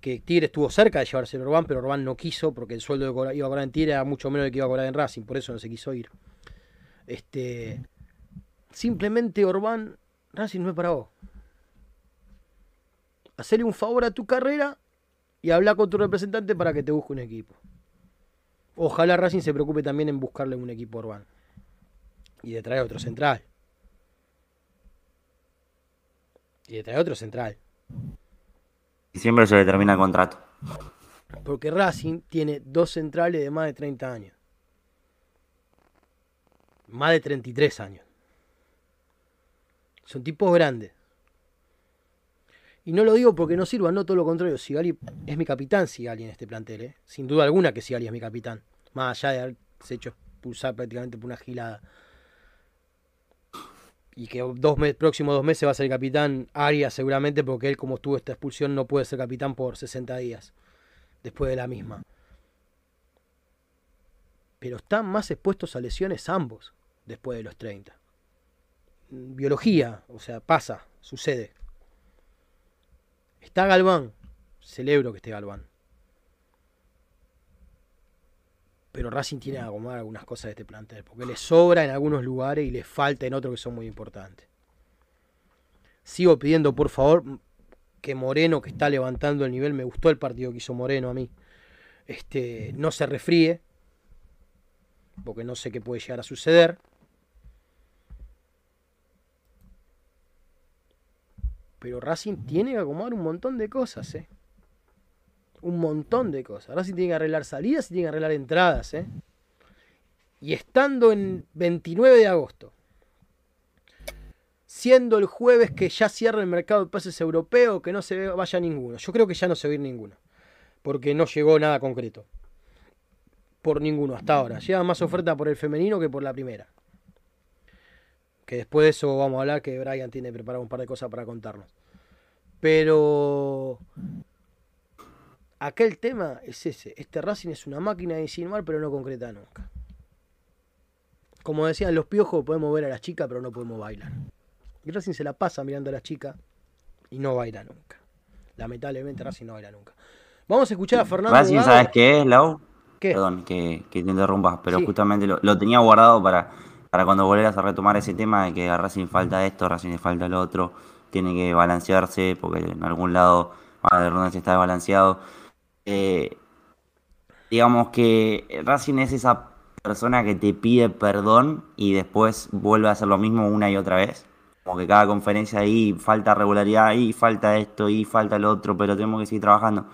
Que Tigre estuvo cerca de llevarse el Orbán, pero Orbán no quiso porque el sueldo que iba a cobrar en Tigre era mucho menos del que iba a cobrar en Racing, por eso no se quiso ir. Este, simplemente Orbán, Racing no es para vos. Hacerle un favor a tu carrera y habla con tu representante para que te busque un equipo. Ojalá Racing se preocupe también en buscarle un equipo Orbán. Y de traer otro central. Y de traer otro central. Y siempre se le termina el contrato. Porque Racing tiene dos centrales de más de 30 años. Más de 33 años. Son tipos grandes. Y no lo digo porque no sirva, no todo lo contrario. Sigali es mi capitán, Sigali en este plantel. ¿eh? Sin duda alguna que Sigali es mi capitán. Más allá de haberse hecho expulsar prácticamente por una gilada. Y que dos próximos dos meses va a ser capitán Arias seguramente porque él como tuvo esta expulsión no puede ser capitán por 60 días. Después de la misma. Pero están más expuestos a lesiones ambos después de los 30. Biología, o sea, pasa, sucede. Está Galván. Celebro que esté Galván. Pero Racing tiene que acomodar algunas cosas de este plantel. Porque le sobra en algunos lugares y le falta en otros que son muy importantes. Sigo pidiendo, por favor, que Moreno, que está levantando el nivel, me gustó el partido que hizo Moreno a mí. Este, no se refríe. Porque no sé qué puede llegar a suceder. Pero Racing tiene que acomodar un montón de cosas, ¿eh? Un montón de cosas. Racing tiene que arreglar salidas y tiene que arreglar entradas, ¿eh? Y estando en 29 de agosto, siendo el jueves que ya cierra el mercado de pases europeo, que no se vaya ninguno. Yo creo que ya no se va a ir ninguno. Porque no llegó nada concreto. Por ninguno hasta ahora. Llega más oferta por el femenino que por la primera. Que después de eso vamos a hablar que Brian tiene preparado un par de cosas para contarnos. Pero aquel tema es ese. Este Racing es una máquina de insinuar, pero no concreta nunca. Como decían los piojos, podemos ver a las chicas, pero no podemos bailar. Y Racing se la pasa mirando a las chicas y no baila nunca. Lamentablemente Racing no baila nunca. Vamos a escuchar a Fernando. Racing. ¿sabes qué es, Lau? ¿Qué? Perdón que, que te interrumpas, pero Sí. justamente lo, lo tenía guardado para, para cuando volvieras a retomar ese tema de que a Racing falta esto, a Racing le falta lo otro, tiene que balancearse porque en algún lado redundancia está desbalanceado. Eh, digamos que Racing es esa persona que te pide perdón y después vuelve a hacer lo mismo una y otra vez. Como que cada conferencia ahí falta regularidad, ahí falta esto, y falta lo otro, pero tenemos que seguir trabajando.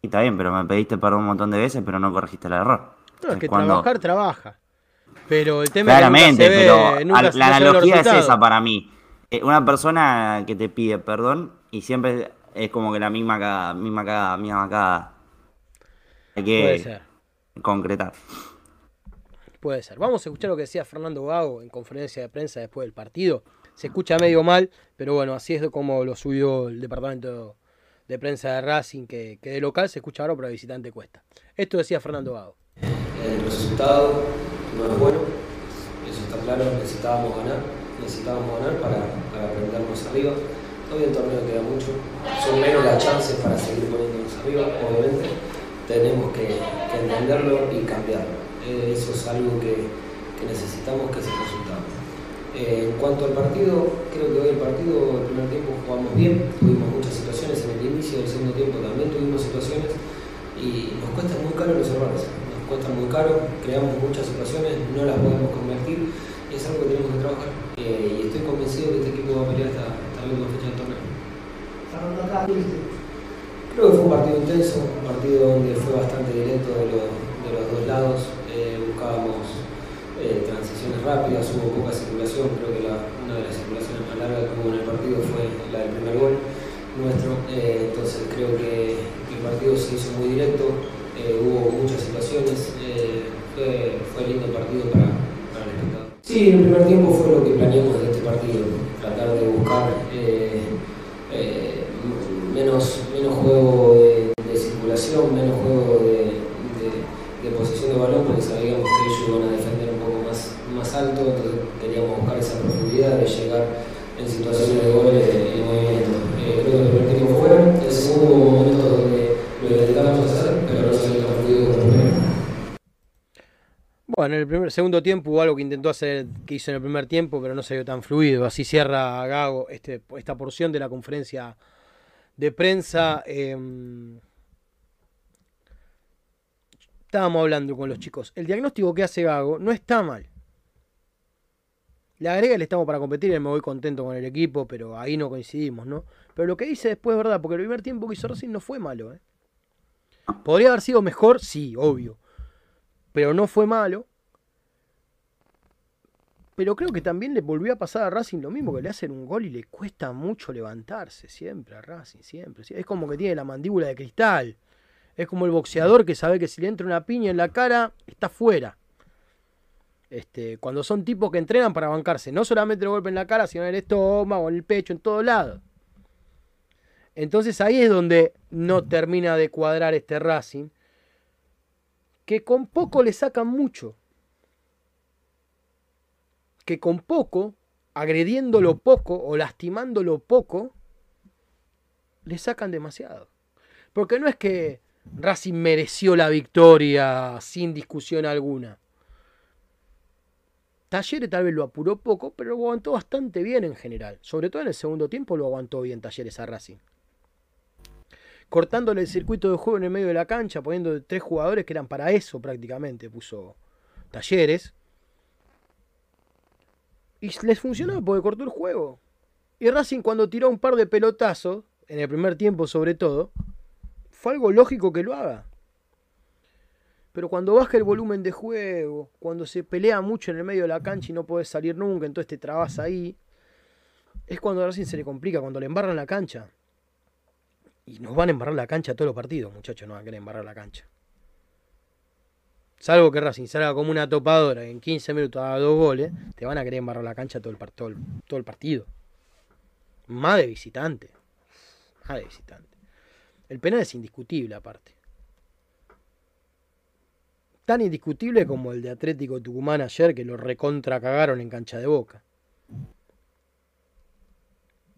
Y está bien, pero me pediste perdón un montón de veces, pero no corregiste el error. No, es que cuando- trabajar, trabaja. Pero el tema Claramente, es que nunca se pero ve, nunca a- se- la se analogía es esa para mí. Eh, Una persona que te pide perdón y siempre es como que la misma cagada, misma cagada, misma cagada. Hay Puede que ser. concretar. Puede ser. Vamos a escuchar lo que decía Fernando Gago en conferencia de prensa después del partido. Se escucha medio mal, pero bueno, así es como lo subió el departamento de prensa de Racing, que, que de local se escucha ahora, pero de visitante cuesta. Esto decía Fernando Gago. El resultado no es bueno, eso está claro, necesitábamos ganar, necesitábamos ganar para, para arriba. Todavía el torneo queda mucho, son menos las chances para seguir poniéndonos arriba, obviamente. Tenemos que, que entenderlo y cambiarlo. Eh, eso es algo que, que necesitamos que se resultado. Eh, en cuanto al partido, creo que hoy el partido, el primer tiempo jugamos bien, tuvimos muchas situaciones en el inicio, del segundo tiempo también tuvimos situaciones y nos cuesta muy caro los errores, nos cuesta muy caro, creamos muchas situaciones, no las podemos convertir y es algo que tenemos que trabajar. Eh, y estoy convencido que este equipo va a pelear hasta, hasta la última fecha del torneo. Creo que fue un partido intenso, un partido donde fue bastante directo de, los- de los dos lados, eh, buscábamos eh, transiciones rápidas, hubo poca circulación, creo que la- una de las circulaciones más largas que hubo en el partido fue la del primer gol nuestro, entonces creo que el partido se hizo muy directo, eh, hubo muchas situaciones, eh, fue, fue lindo partido para, para el espectador. Sí, en el primer tiempo fue lo que planeamos de este partido, tratar de buscar eh, menos, menos juego de, circulación, menos juego de, de- de posesión de balón, porque sabíamos que ellos iban a defender un poco más, más alto, entonces queríamos buscar esa profundidad de llegar en situaciones de goles de movimiento. Creo que el primer tiempo fue el segundo hubo momentos donde lo intentamos hacer, pero Bueno, en el primer, segundo tiempo hubo algo que intentó hacer, que hizo en el primer tiempo, pero no salió tan fluido. Así cierra Gago este, esta porción de la conferencia de prensa. em, estábamos hablando con los chicos. El diagnóstico que hace Gago no está mal. Le agrega el estamos para competir y me voy contento con el equipo, pero ahí no coincidimos, ¿no? Pero lo que dice después es verdad, porque el primer tiempo que hizo Racing no fue malo, ¿eh? ¿Podría haber sido mejor? Sí, obvio. Pero no fue malo. Pero creo que también le volvió a pasar a Racing lo mismo, que le hacen un gol y le cuesta mucho levantarse, siempre a Racing, siempre. Es como que tiene la mandíbula de cristal. Es como el boxeador que sabe que si le entra una piña en la cara, está fuera. Este, cuando son tipos que entrenan para bancarse, no solamente el golpe en la cara, sino en el estómago, en el pecho, en todo lado. Entonces ahí es donde no termina de cuadrar este Racing, que con poco le sacan mucho. Que con poco, agrediéndolo poco o lastimándolo poco, le sacan demasiado. Porque no es que Racing mereció la victoria sin discusión alguna. Talleres tal vez lo apuró poco, pero lo aguantó bastante bien en general. Sobre todo en el segundo tiempo lo aguantó bien Talleres a Racing. Cortándole el circuito de juego en el medio de la cancha, poniendo tres jugadores que eran para eso prácticamente, puso Talleres. Y les funcionó porque cortó el juego. Y Racing cuando tiró un par de pelotazos, en el primer tiempo sobre todo, fue algo lógico que lo haga. Pero cuando baja el volumen de juego, cuando se pelea mucho en el medio de la cancha y no puedes salir nunca, entonces te trabas ahí, es cuando a Racing se le complica, cuando le embarran la cancha. Y nos van a embarrar la cancha todos los partidos, muchachos, no van a querer embarrar la cancha. Salvo que Racing salga como una topadora en 15 minutos a dos goles, te van a querer embarrar la cancha todo el, todo el, todo el partido. Más de visitante. Más de visitante. El penal es indiscutible aparte. Tan indiscutible como el de Atlético Tucumán ayer que lo recontra cagaron en cancha de boca.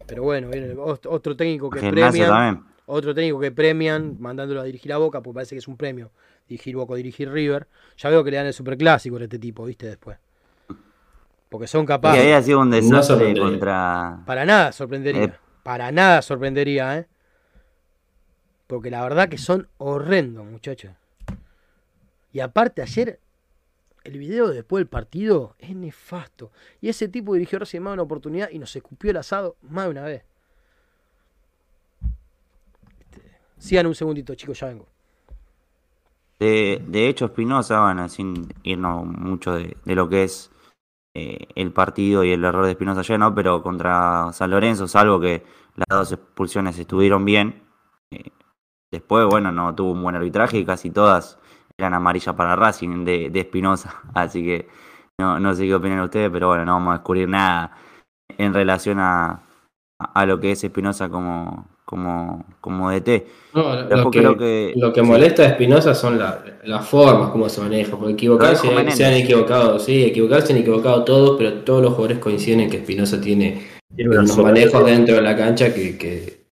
Pero bueno, viene otro técnico que premian. Otro técnico que premian mandándolo a dirigir a Boca, porque parece que es un premio. Dirigir Boca o dirigir River. Ya veo que le dan el superclásico a este tipo, ¿viste? Después. Porque son capaces. Y ahí ha sido un desastre contra. Para nada sorprendería. Eh. Para nada sorprendería, ¿eh? Porque la verdad que son horrendos, muchachos. Y aparte, ayer, el video después del partido es nefasto. Y ese tipo dirigió recién más una oportunidad y nos escupió el asado más de una vez. Este, sigan un segundito, chicos, ya vengo. De, de hecho, Espinosa, bueno, sin irnos mucho de, lo que es eh, el partido y el error de Espinosa ayer, ¿no? Pero contra San Lorenzo, salvo que las dos expulsiones estuvieron bien. eh, Después, bueno, no tuvo un buen arbitraje y casi todas eran amarillas para Racing de, de Espinosa. Así que no, no sé qué opinan ustedes, pero bueno, no vamos a descubrir nada en relación a, a lo que es Espinosa como, como, como DT. No, lo, que, creo que- lo que sí. molesta a Espinosa son la- las formas, cómo se maneja. Porque equivocarse, Menéndez. se han equivocado, sí, equivocarse se han equivocado todos, pero todos los jugadores coinciden en que Espinosa tiene unos manejos dentro de la cancha que, que,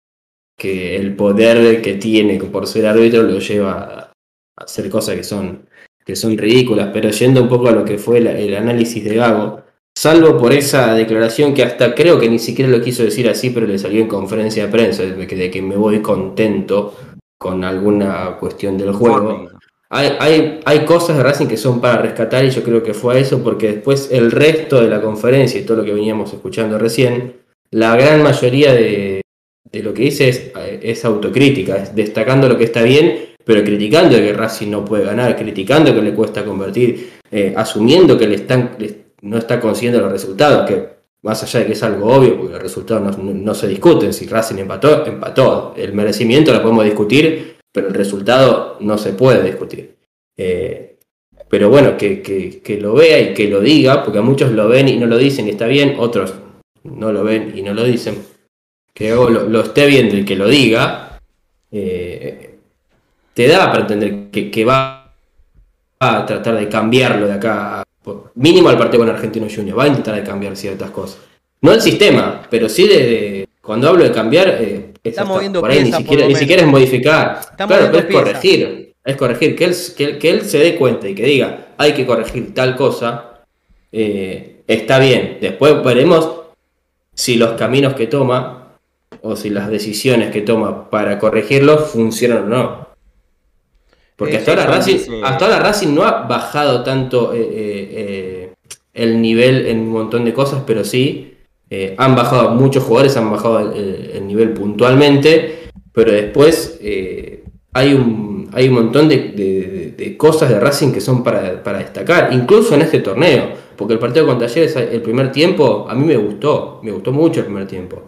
que el poder que tiene por ser árbitro lo lleva a hacer cosas que son, que son ridículas. Pero yendo un poco a lo que fue la- el análisis de Gago, salvo por esa declaración que hasta creo que ni siquiera lo quiso decir así, pero le salió en conferencia de prensa, de que, de que me voy contento con alguna cuestión del juego. Hay, hay, hay cosas de Racing que son para rescatar y yo creo que fue a eso porque después el resto de la conferencia y todo lo que veníamos escuchando recién, la gran mayoría de, de lo que dice es, es autocrítica, es destacando lo que está bien, pero criticando que Racing no puede ganar, criticando que le cuesta convertir, eh, asumiendo que le están, le- no está consiguiendo los resultados, que más allá de que es algo obvio, porque los resultados no, no- se discuten, si Racing empató, empató, el merecimiento lo podemos discutir, pero el resultado no se puede discutir. Eh, pero bueno, que, que- lo vea y que lo diga, porque muchos lo ven y no lo dicen y está bien, otros no lo ven y no lo dicen. Que lo, esté viendo y que lo diga, eh, te da para entender que, que va a tratar de cambiarlo de acá, por- mínimo al partido con Argentino Junior, va a intentar de cambiar ciertas cosas. No el sistema, pero sí de, de- cuando hablo de cambiar, eh, es Está hasta moviendo por ahí ni por siquiera, ni es modificar. Está claro, pero es corregir. Es corregir, que él, que, él- que él se dé cuenta y que diga, hay que corregir tal cosa, eh, está bien. Después veremos si los caminos que toma o si las decisiones que toma para corregirlo funcionan o no. Porque Eh, hasta, ahora eso Racing, hasta ahora Racing no ha bajado tanto eh, eh, eh, el nivel en un montón de cosas, pero sí eh, han bajado, muchos jugadores han bajado el, el nivel puntualmente, pero después eh, hay, un, hay un montón de, de- de cosas de Racing que son para, para destacar, incluso en este torneo. Porque el partido con Talleres, el primer tiempo, a mí me gustó, me gustó mucho el primer tiempo,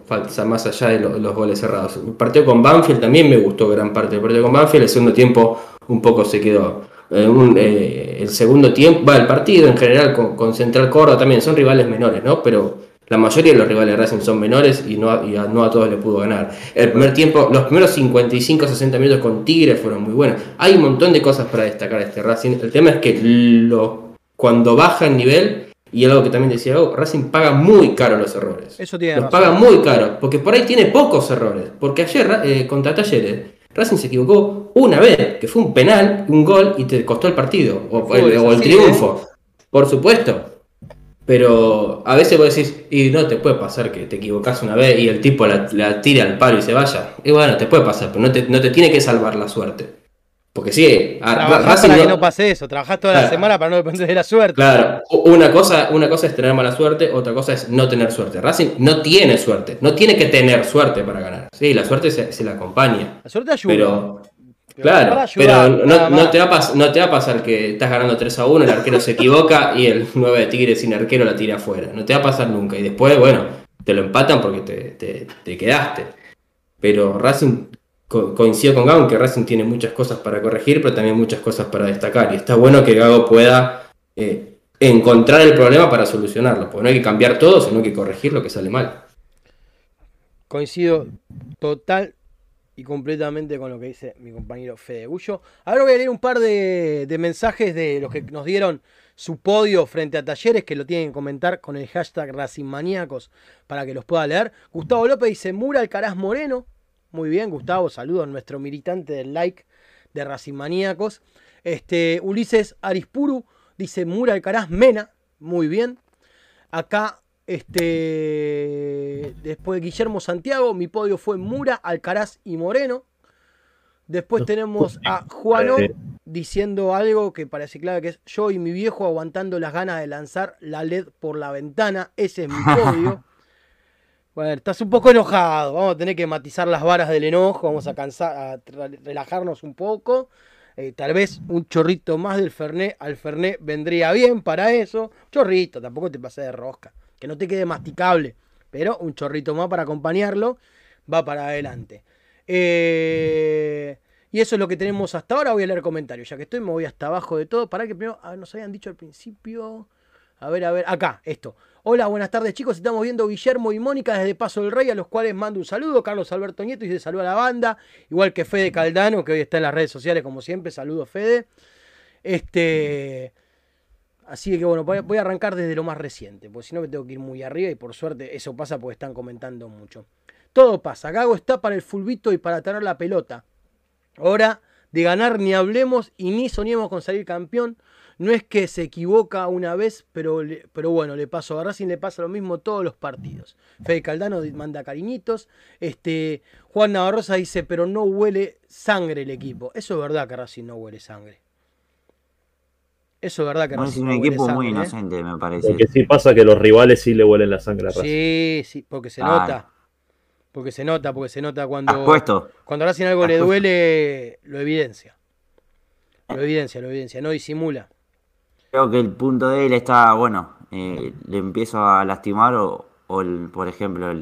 más allá de los goles cerrados. El partido con Banfield también me gustó gran parte del partido con Banfield, el segundo tiempo un poco se quedó. Eh, eh, el segundo tiempo, va, el partido en general con, Central Córdoba también son rivales menores, ¿no? Pero la mayoría de los rivales de Racing son menores y no, a, todos le pudo ganar. El primer tiempo, los primeros 55-60 minutos con Tigre fueron muy buenos. Hay un montón de cosas para destacar de este Racing. El tema es que lo, cuando baja el nivel, y algo que también decía Racing paga muy caro los errores. Eso tiene Los paga muy caro, porque por ahí tiene pocos errores. Porque ayer, eh, contra Talleres, Racing se equivocó una vez, que fue un penal, un gol y te costó el partido, o, el, triunfo. ¿eh? Por supuesto. Pero a veces vos decís, y no te puede pasar que te equivocas una vez y el tipo la, la tire al palo y se vaya. Y bueno, te puede pasar, pero no te, no te tiene que salvar la suerte. Porque sí, Trabajás para que no pase eso, trabajás toda la semana para no depender de la suerte. Claro, una cosa, una cosa es tener mala suerte, otra cosa es no tener suerte. Racing no tiene suerte, no tiene que tener suerte para ganar. Sí, la suerte se, la acompaña. La suerte ayuda. Pero, claro, pero no, te va a no te va a pasar que estás ganando 3 a 1, el arquero se equivoca y el 9 de Tigre sin arquero la tira afuera. No te va a pasar nunca. Y después, bueno, te lo empatan porque te, te quedaste. Pero Racing coincido con Gago que Racing tiene muchas cosas para corregir, pero también muchas cosas para destacar. Y está bueno que Gago pueda eh, encontrar el problema para solucionarlo, porque no hay que cambiar todo, sino que corregir lo que sale mal. Coincido total y completamente con lo que dice mi compañero Fede Gullo. Ahora voy a leer un par de, mensajes de los que nos dieron su podio frente a Talleres, que lo tienen que comentar con el hashtag RacingManíacos para que los pueda leer. Gustavo López dice Mura Alcaraz Moreno, muy bien, Gustavo, saludos a nuestro militante del like de Racing Maníacos. Este, Ulises Arispuru dice Mura Alcaraz Mena. Muy bien. Acá, este, después de Guillermo Santiago, mi podio fue Mura, Alcaraz y Moreno. Después tenemos a Juano diciendo algo que parece claro que es yo y mi viejo aguantando las ganas de lanzar la LED por la ventana. Ese es mi podio. Bueno, estás un poco enojado. Vamos a tener que matizar las varas del enojo. Vamos a cansar, a relajarnos un poco. Eh, tal vez un chorrito más del Fernet al Fernet vendría bien para eso. Chorrito, tampoco te pases de rosca. Que no te quede masticable. Pero un chorrito más para acompañarlo va para adelante. Eh, y eso es lo que tenemos hasta ahora. Voy a leer comentarios. Ya que estoy, me voy hasta abajo de todo. Para que primero ah, nos habían dicho al principio. A ver, a ver, acá, esto. Hola, buenas tardes chicos, estamos viendo Guillermo y Mónica desde Paso del Rey, a los cuales mando un saludo. Carlos Alberto Nieto dice saludo a la banda, igual que Fede Caldano, que hoy está en las redes sociales como siempre. Saludos Fede. Este... Así que bueno, voy a arrancar desde lo más reciente, porque si no me tengo que ir muy arriba y por suerte eso pasa porque están comentando mucho. Todo pasa, Gago está para el fulbito y para tener la pelota. Ahora de ganar ni hablemos y ni soñemos con salir campeón. No es que se equivoca una vez, pero, pero bueno, le pasó a Racing, le pasa lo mismo todos los partidos. Fede Caldano manda cariñitos. Este, Juan Navarrosa dice, pero no huele sangre el equipo. Eso es verdad que Racing no huele sangre. Eso es verdad que no, es un equipo muy ¿eh? inocente, me parece. Porque sí pasa que los rivales sí le huelen la sangre a Racing. Sí, sí, porque se nota. Porque se nota, porque se nota cuando, cuando Racing algo le duele, lo evidencia. Lo evidencia, lo evidencia, no disimula. Creo que el punto de él está, bueno, eh, le empiezo a lastimar o, por ejemplo,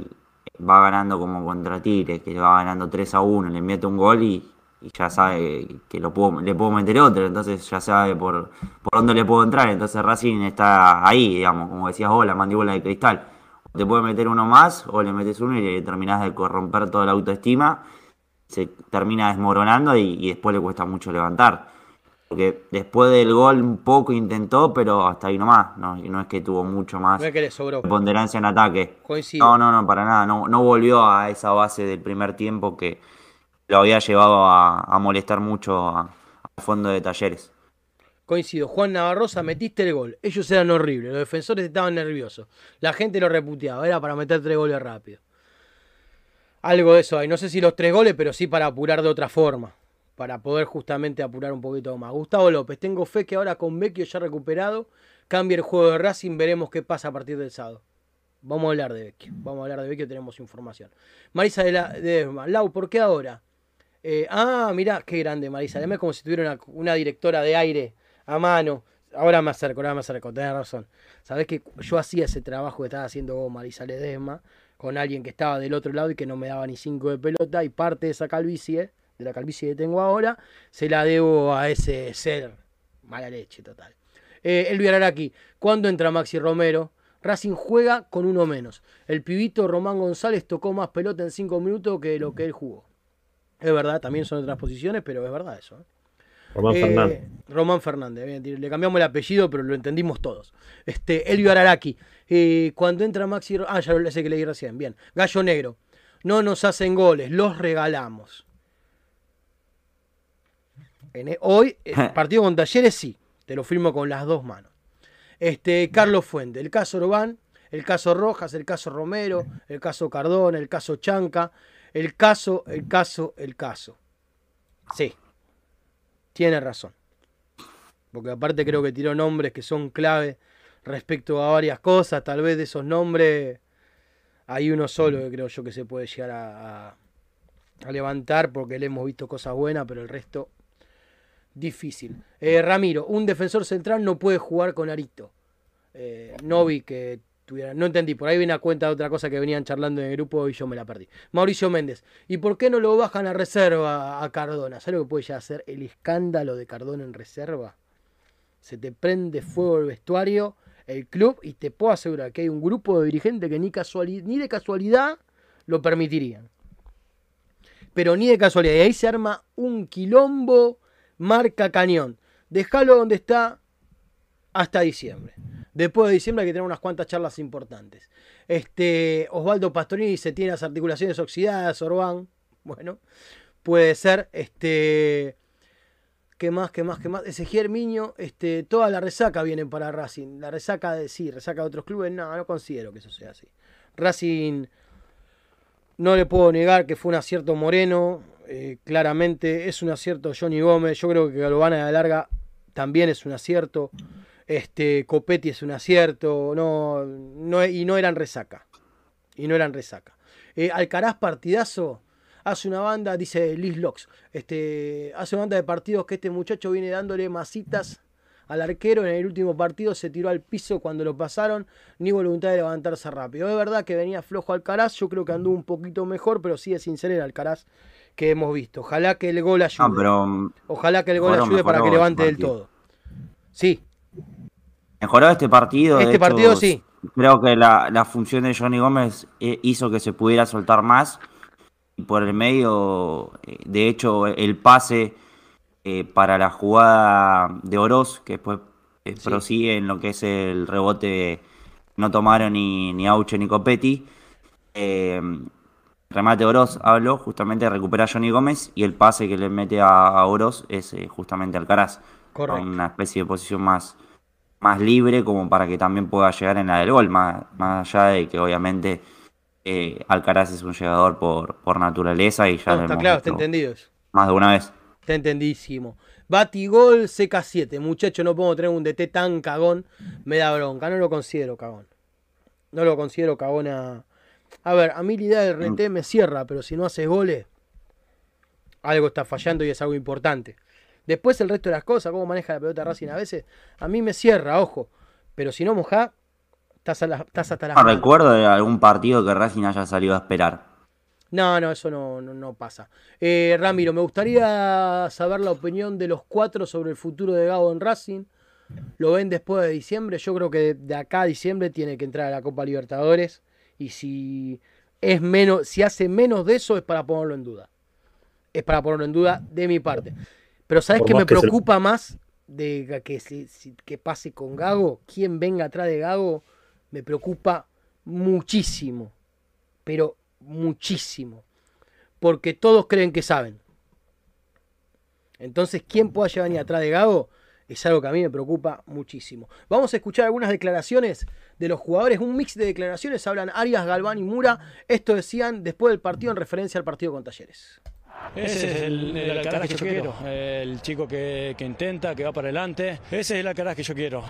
va ganando como contra Tigre, que va ganando 3 a 1, le mete un gol y, ya sabe que lo puedo, le puedo meter otro, entonces ya sabe por, por dónde le puedo entrar. Entonces Racing está ahí, digamos, como decías vos, la mandíbula de cristal. Te puede meter uno más o le metes uno y le terminás de corromper toda la autoestima, se termina desmoronando y después le cuesta mucho levantar. Porque después del gol un poco intentó, pero hasta ahí nomás. No, no es que tuvo mucho más ponderancia en ataque. No, no, no, para nada. No, no volvió a esa base del primer tiempo que lo había llevado a, molestar mucho al fondo de talleres. Coincido, Juan Navarrosa, metiste el gol. Ellos eran horribles, los defensores estaban nerviosos. La gente lo reputeaba, era para meter tres goles rápido. Algo de eso hay. No sé si los tres goles, pero sí para apurar de otra forma para poder justamente apurar un poquito más. Gustavo López, tengo fe que ahora con Vecchio ya recuperado, cambie el juego de Racing, veremos qué pasa a partir del sábado. Vamos a hablar de Vecchio, vamos a hablar de Vecchio, tenemos información. Marisa de, la, de Lau, ¿por qué ahora? Eh, ah, mirá, qué grande Marisa, además como si tuviera una, directora de aire a mano. ahora me acerco, ahora me acerco, tenés razón. Sabés que yo hacía ese trabajo que estaba haciendo Marisa Ledesma con alguien que estaba del otro lado y que no me daba ni cinco de pelota y parte de esa calvicie, de la calvicie que tengo ahora, se la debo a ese ser. Mala leche total. Eh, Elvio aquí. ¿cuándo entra Maxi Romero? Racing juega con uno menos. El pibito Román González tocó más pelota en cinco minutos que lo que él jugó. Es verdad, también son otras posiciones, pero es verdad eso. ¿eh? Román Eh, Fernández. Román Fernández, bien, le cambiamos el apellido, pero lo entendimos todos. Este, Elvio Araraki. eh, cuando entra Maxi. Ah, ya lo ese que leí recién. Bien. Gallo Negro. No nos hacen goles, los regalamos. En e- hoy, el partido con Talleres sí, te lo firmo con las dos manos. Este, Carlos Fuente, el caso Orbán, el caso Rojas, el caso Romero, el caso Cardona, el caso Chanca, el caso, el caso, el caso. Sí, tiene razón. Porque aparte creo que tiró nombres que son clave respecto a varias cosas. Tal vez de esos nombres hay uno solo que creo yo que se puede llegar a, a- a levantar porque le hemos visto cosas buenas, pero el resto difícil. Eh, Ramiro, un defensor central no puede jugar con Arito. Eh, no vi que tuviera, no entendí, por ahí viene a cuenta de otra cosa que venían charlando en el grupo y yo me la perdí. Mauricio Méndez, ¿y por qué no lo bajan a reserva a Cardona? ¿Sabes lo que puede llegar a ser el escándalo de Cardona en reserva? Se te prende fuego el vestuario, el club, y te puedo asegurar que hay un grupo de dirigentes que ni, ni de casualidad lo permitirían. Pero ni de casualidad. Y ahí se arma un quilombo marca cañón. Déjalo donde está hasta diciembre. Después de diciembre hay que tener unas cuantas charlas importantes. Este, Osvaldo Pastorini dice, tiene las articulaciones oxidadas, Orbán. Bueno, puede ser. Este, ¿Qué más, qué más, qué más? Ese Miño, este, toda la resaca viene para Racing. La resaca de sí, resaca de otros clubes, no, no considero que eso sea así. Racing, no le puedo negar que fue un acierto Moreno, eh, claramente es un acierto Johnny Gómez, yo creo que Galvana de la larga también es un acierto. Este, Copetti es un acierto, no, no, y no eran resaca. Y no eran resaca. Eh, Alcaraz partidazo, hace una banda, dice Liz Locks, este, hace una banda de partidos que este muchacho viene dándole masitas al arquero. En el último partido se tiró al piso cuando lo pasaron, ni voluntad de levantarse rápido. Es verdad que venía flojo Alcaraz, yo creo que anduvo un poquito mejor, pero sigue sin ser el Alcaraz que hemos visto. Ojalá que el gol ayude. Pero mm, Ojalá que el gol ayude para que levante este del todo. Sí, mejoró este partido. de Este hecho, partido sí. Creo que la, la función de Johnny Gómez eh, hizo que se pudiera soltar más. Y por el medio, eh, de hecho, el pase eh, para la jugada de Oroz, que después eh, Sí. prosigue en lo que es el rebote, no tomaron ni, ni Auche ni Copetti. Eh, remate Oroz habló, justamente recupera a Johnny Gómez y el pase que le mete a, Oroz es eh, justamente Alcaraz. Correcto. Una especie de posición más, más libre como para que también pueda llegar en la del gol, más, más allá de que obviamente eh, Alcaraz es un llegador por, por naturaleza y ya No, está claro, está entendido más de una vez. Está entendísimo. Batigol CK7. Muchacho, no podemos tener un DT tan cagón. Me da bronca. No lo considero cagón. No lo considero cagón a. A ver, a mí la idea del RT me cierra, pero si no haces goles, algo está fallando y es algo importante. Después el resto de las cosas, cómo maneja la pelota Racing a veces, a mí me cierra, ojo. Pero si no moja, estás, a la- estás hasta las No manos. recuerdo de algún partido que Racing haya salido a esperar. No, no, eso no, no, no pasa. Eh, Ramiro, me gustaría saber la opinión de los cuatro sobre el futuro de Gago en Racing. ¿Lo ven después de diciembre? Yo creo que de, de acá a diciembre tiene que entrar a la Copa Libertadores. Y si es menos, si hace menos de eso, es para ponerlo en duda. Es para ponerlo en duda de mi parte. Pero ¿sabes qué me que se- preocupa más de que, si- si- que pase con Gago? ¿Quién venga atrás de Gago? Me preocupa muchísimo. Pero muchísimo. Porque todos creen que saben. Entonces, ¿quién pueda llegar ni atrás de Gago? Es algo que a mí me preocupa muchísimo. Vamos a escuchar algunas declaraciones de los jugadores. Un mix de declaraciones. Hablan Arias, Galván y Mura. Esto decían después del partido en referencia al partido con Talleres. Ese es el, el Alcaraz que yo quiero, el chico que, que intenta, que va para adelante. Ese es el Alcaraz que yo quiero.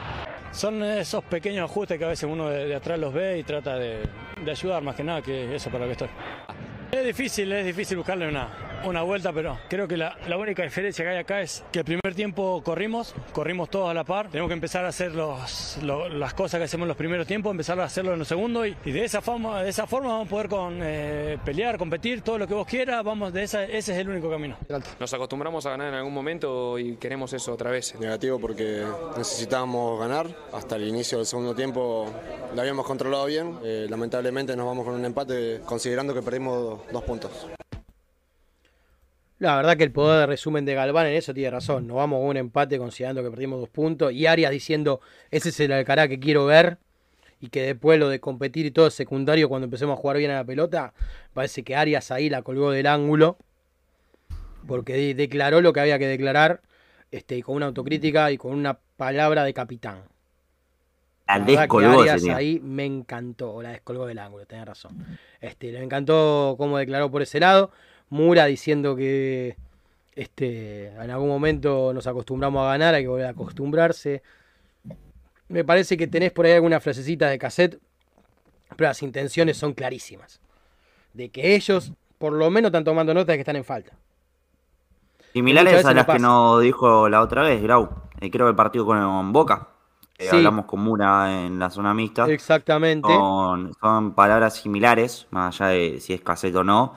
Son esos pequeños ajustes que a veces uno de, de atrás los ve y trata de, de ayudar más que nada, que eso para lo que estoy. Es difícil, es difícil buscarle una, una vuelta, pero creo que la, la, única diferencia que hay acá es que el primer tiempo corrimos, corrimos todos a la par. Tenemos que empezar a hacer los, las cosas que hacemos en los primeros tiempos, empezar a hacerlo en los segundos y, y de, esa forma, de esa forma vamos a poder con, eh, pelear, competir, todo lo que vos quieras. Vamos de esa, ese es el único camino. Nos acostumbramos a ganar en algún momento y queremos eso otra vez. Negativo porque necesitábamos ganar. Hasta el inicio del segundo tiempo lo habíamos controlado bien. Eh, lamentablemente nos vamos con un empate considerando que perdimos dos puntos. La verdad que el poder de resumen de Galván en eso tiene razón. Nos vamos con un empate considerando que perdimos dos puntos. Y Arias diciendo, ese es el Alcará que quiero ver. Y que después lo de competir y todo es secundario cuando empecemos a jugar bien a la pelota. Parece que Arias ahí la colgó del ángulo. Porque declaró lo que había que declarar. Este, y con una autocrítica y con una palabra de capitán. La, la descolgó, Arias ahí me encantó. La descolgó del ángulo, tenés razón. Este, me encantó cómo declaró por ese lado. Mura diciendo que este, en algún momento nos acostumbramos a ganar, hay que volver a acostumbrarse. Me parece que tenés por ahí alguna frasecita de cassette, pero las intenciones son clarísimas. De que ellos, por lo menos, están tomando nota de que están en falta. Similares a las que nos dijo la otra vez, Grau. Eh, creo que el partido con Boca. Eh, sí. Hablamos con Mura en la zona mixta. Exactamente. Son, son palabras similares, más allá de si es cassette o no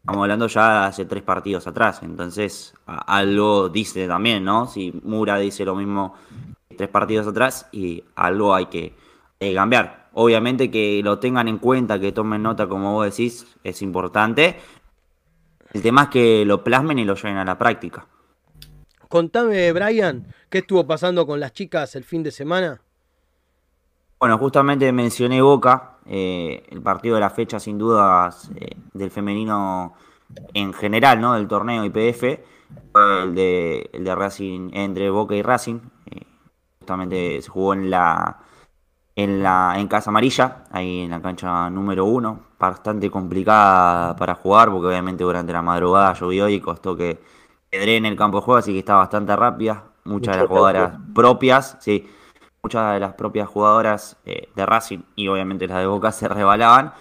Estamos hablando ya hace tres partidos atrás, entonces algo dice también, ¿no? Si Mura dice lo mismo tres partidos atrás y algo hay que eh, cambiar. Obviamente que lo tengan en cuenta, que tomen nota, como vos decís, es importante. El tema es que lo plasmen y lo lleven a la práctica. Contame, Brian, ¿qué estuvo pasando con las chicas el fin de semana? Bueno, justamente mencioné Boca, eh, el partido de la fecha sin dudas eh, del femenino en general, ¿no? Del torneo IPF, el de, el de Racing, entre Boca y Racing. Eh, justamente se jugó en la, en la en Casa Amarilla, ahí en la cancha número uno, bastante complicada para jugar, porque obviamente durante la madrugada llovió y costó que en el campo de juego, así que está bastante rápida. Muchas de las jugadoras propias, sí muchas de las propias jugadoras eh, de Racing y obviamente las de Boca se rebalaban.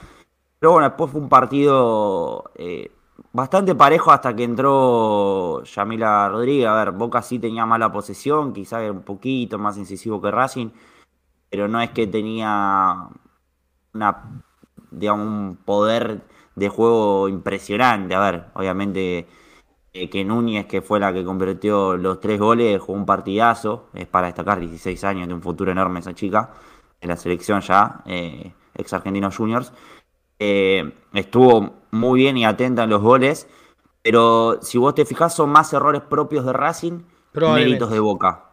Pero bueno, después fue un partido eh, bastante parejo hasta que entró Yamila Rodríguez. A ver, Boca sí tenía mala posesión, quizás era un poquito más incisivo que Racing, pero no es que tenía una, digamos, un poder de juego impresionante. A ver, obviamente que Núñez, que fue la que convirtió los tres goles, jugó un partidazo, es para destacar 16 años de un futuro enorme esa chica, en la selección ya, eh, ex Argentinos Juniors. Eh, estuvo muy bien y atenta en los goles, pero si vos te fijas son más errores propios de Racing, méritos de Boca.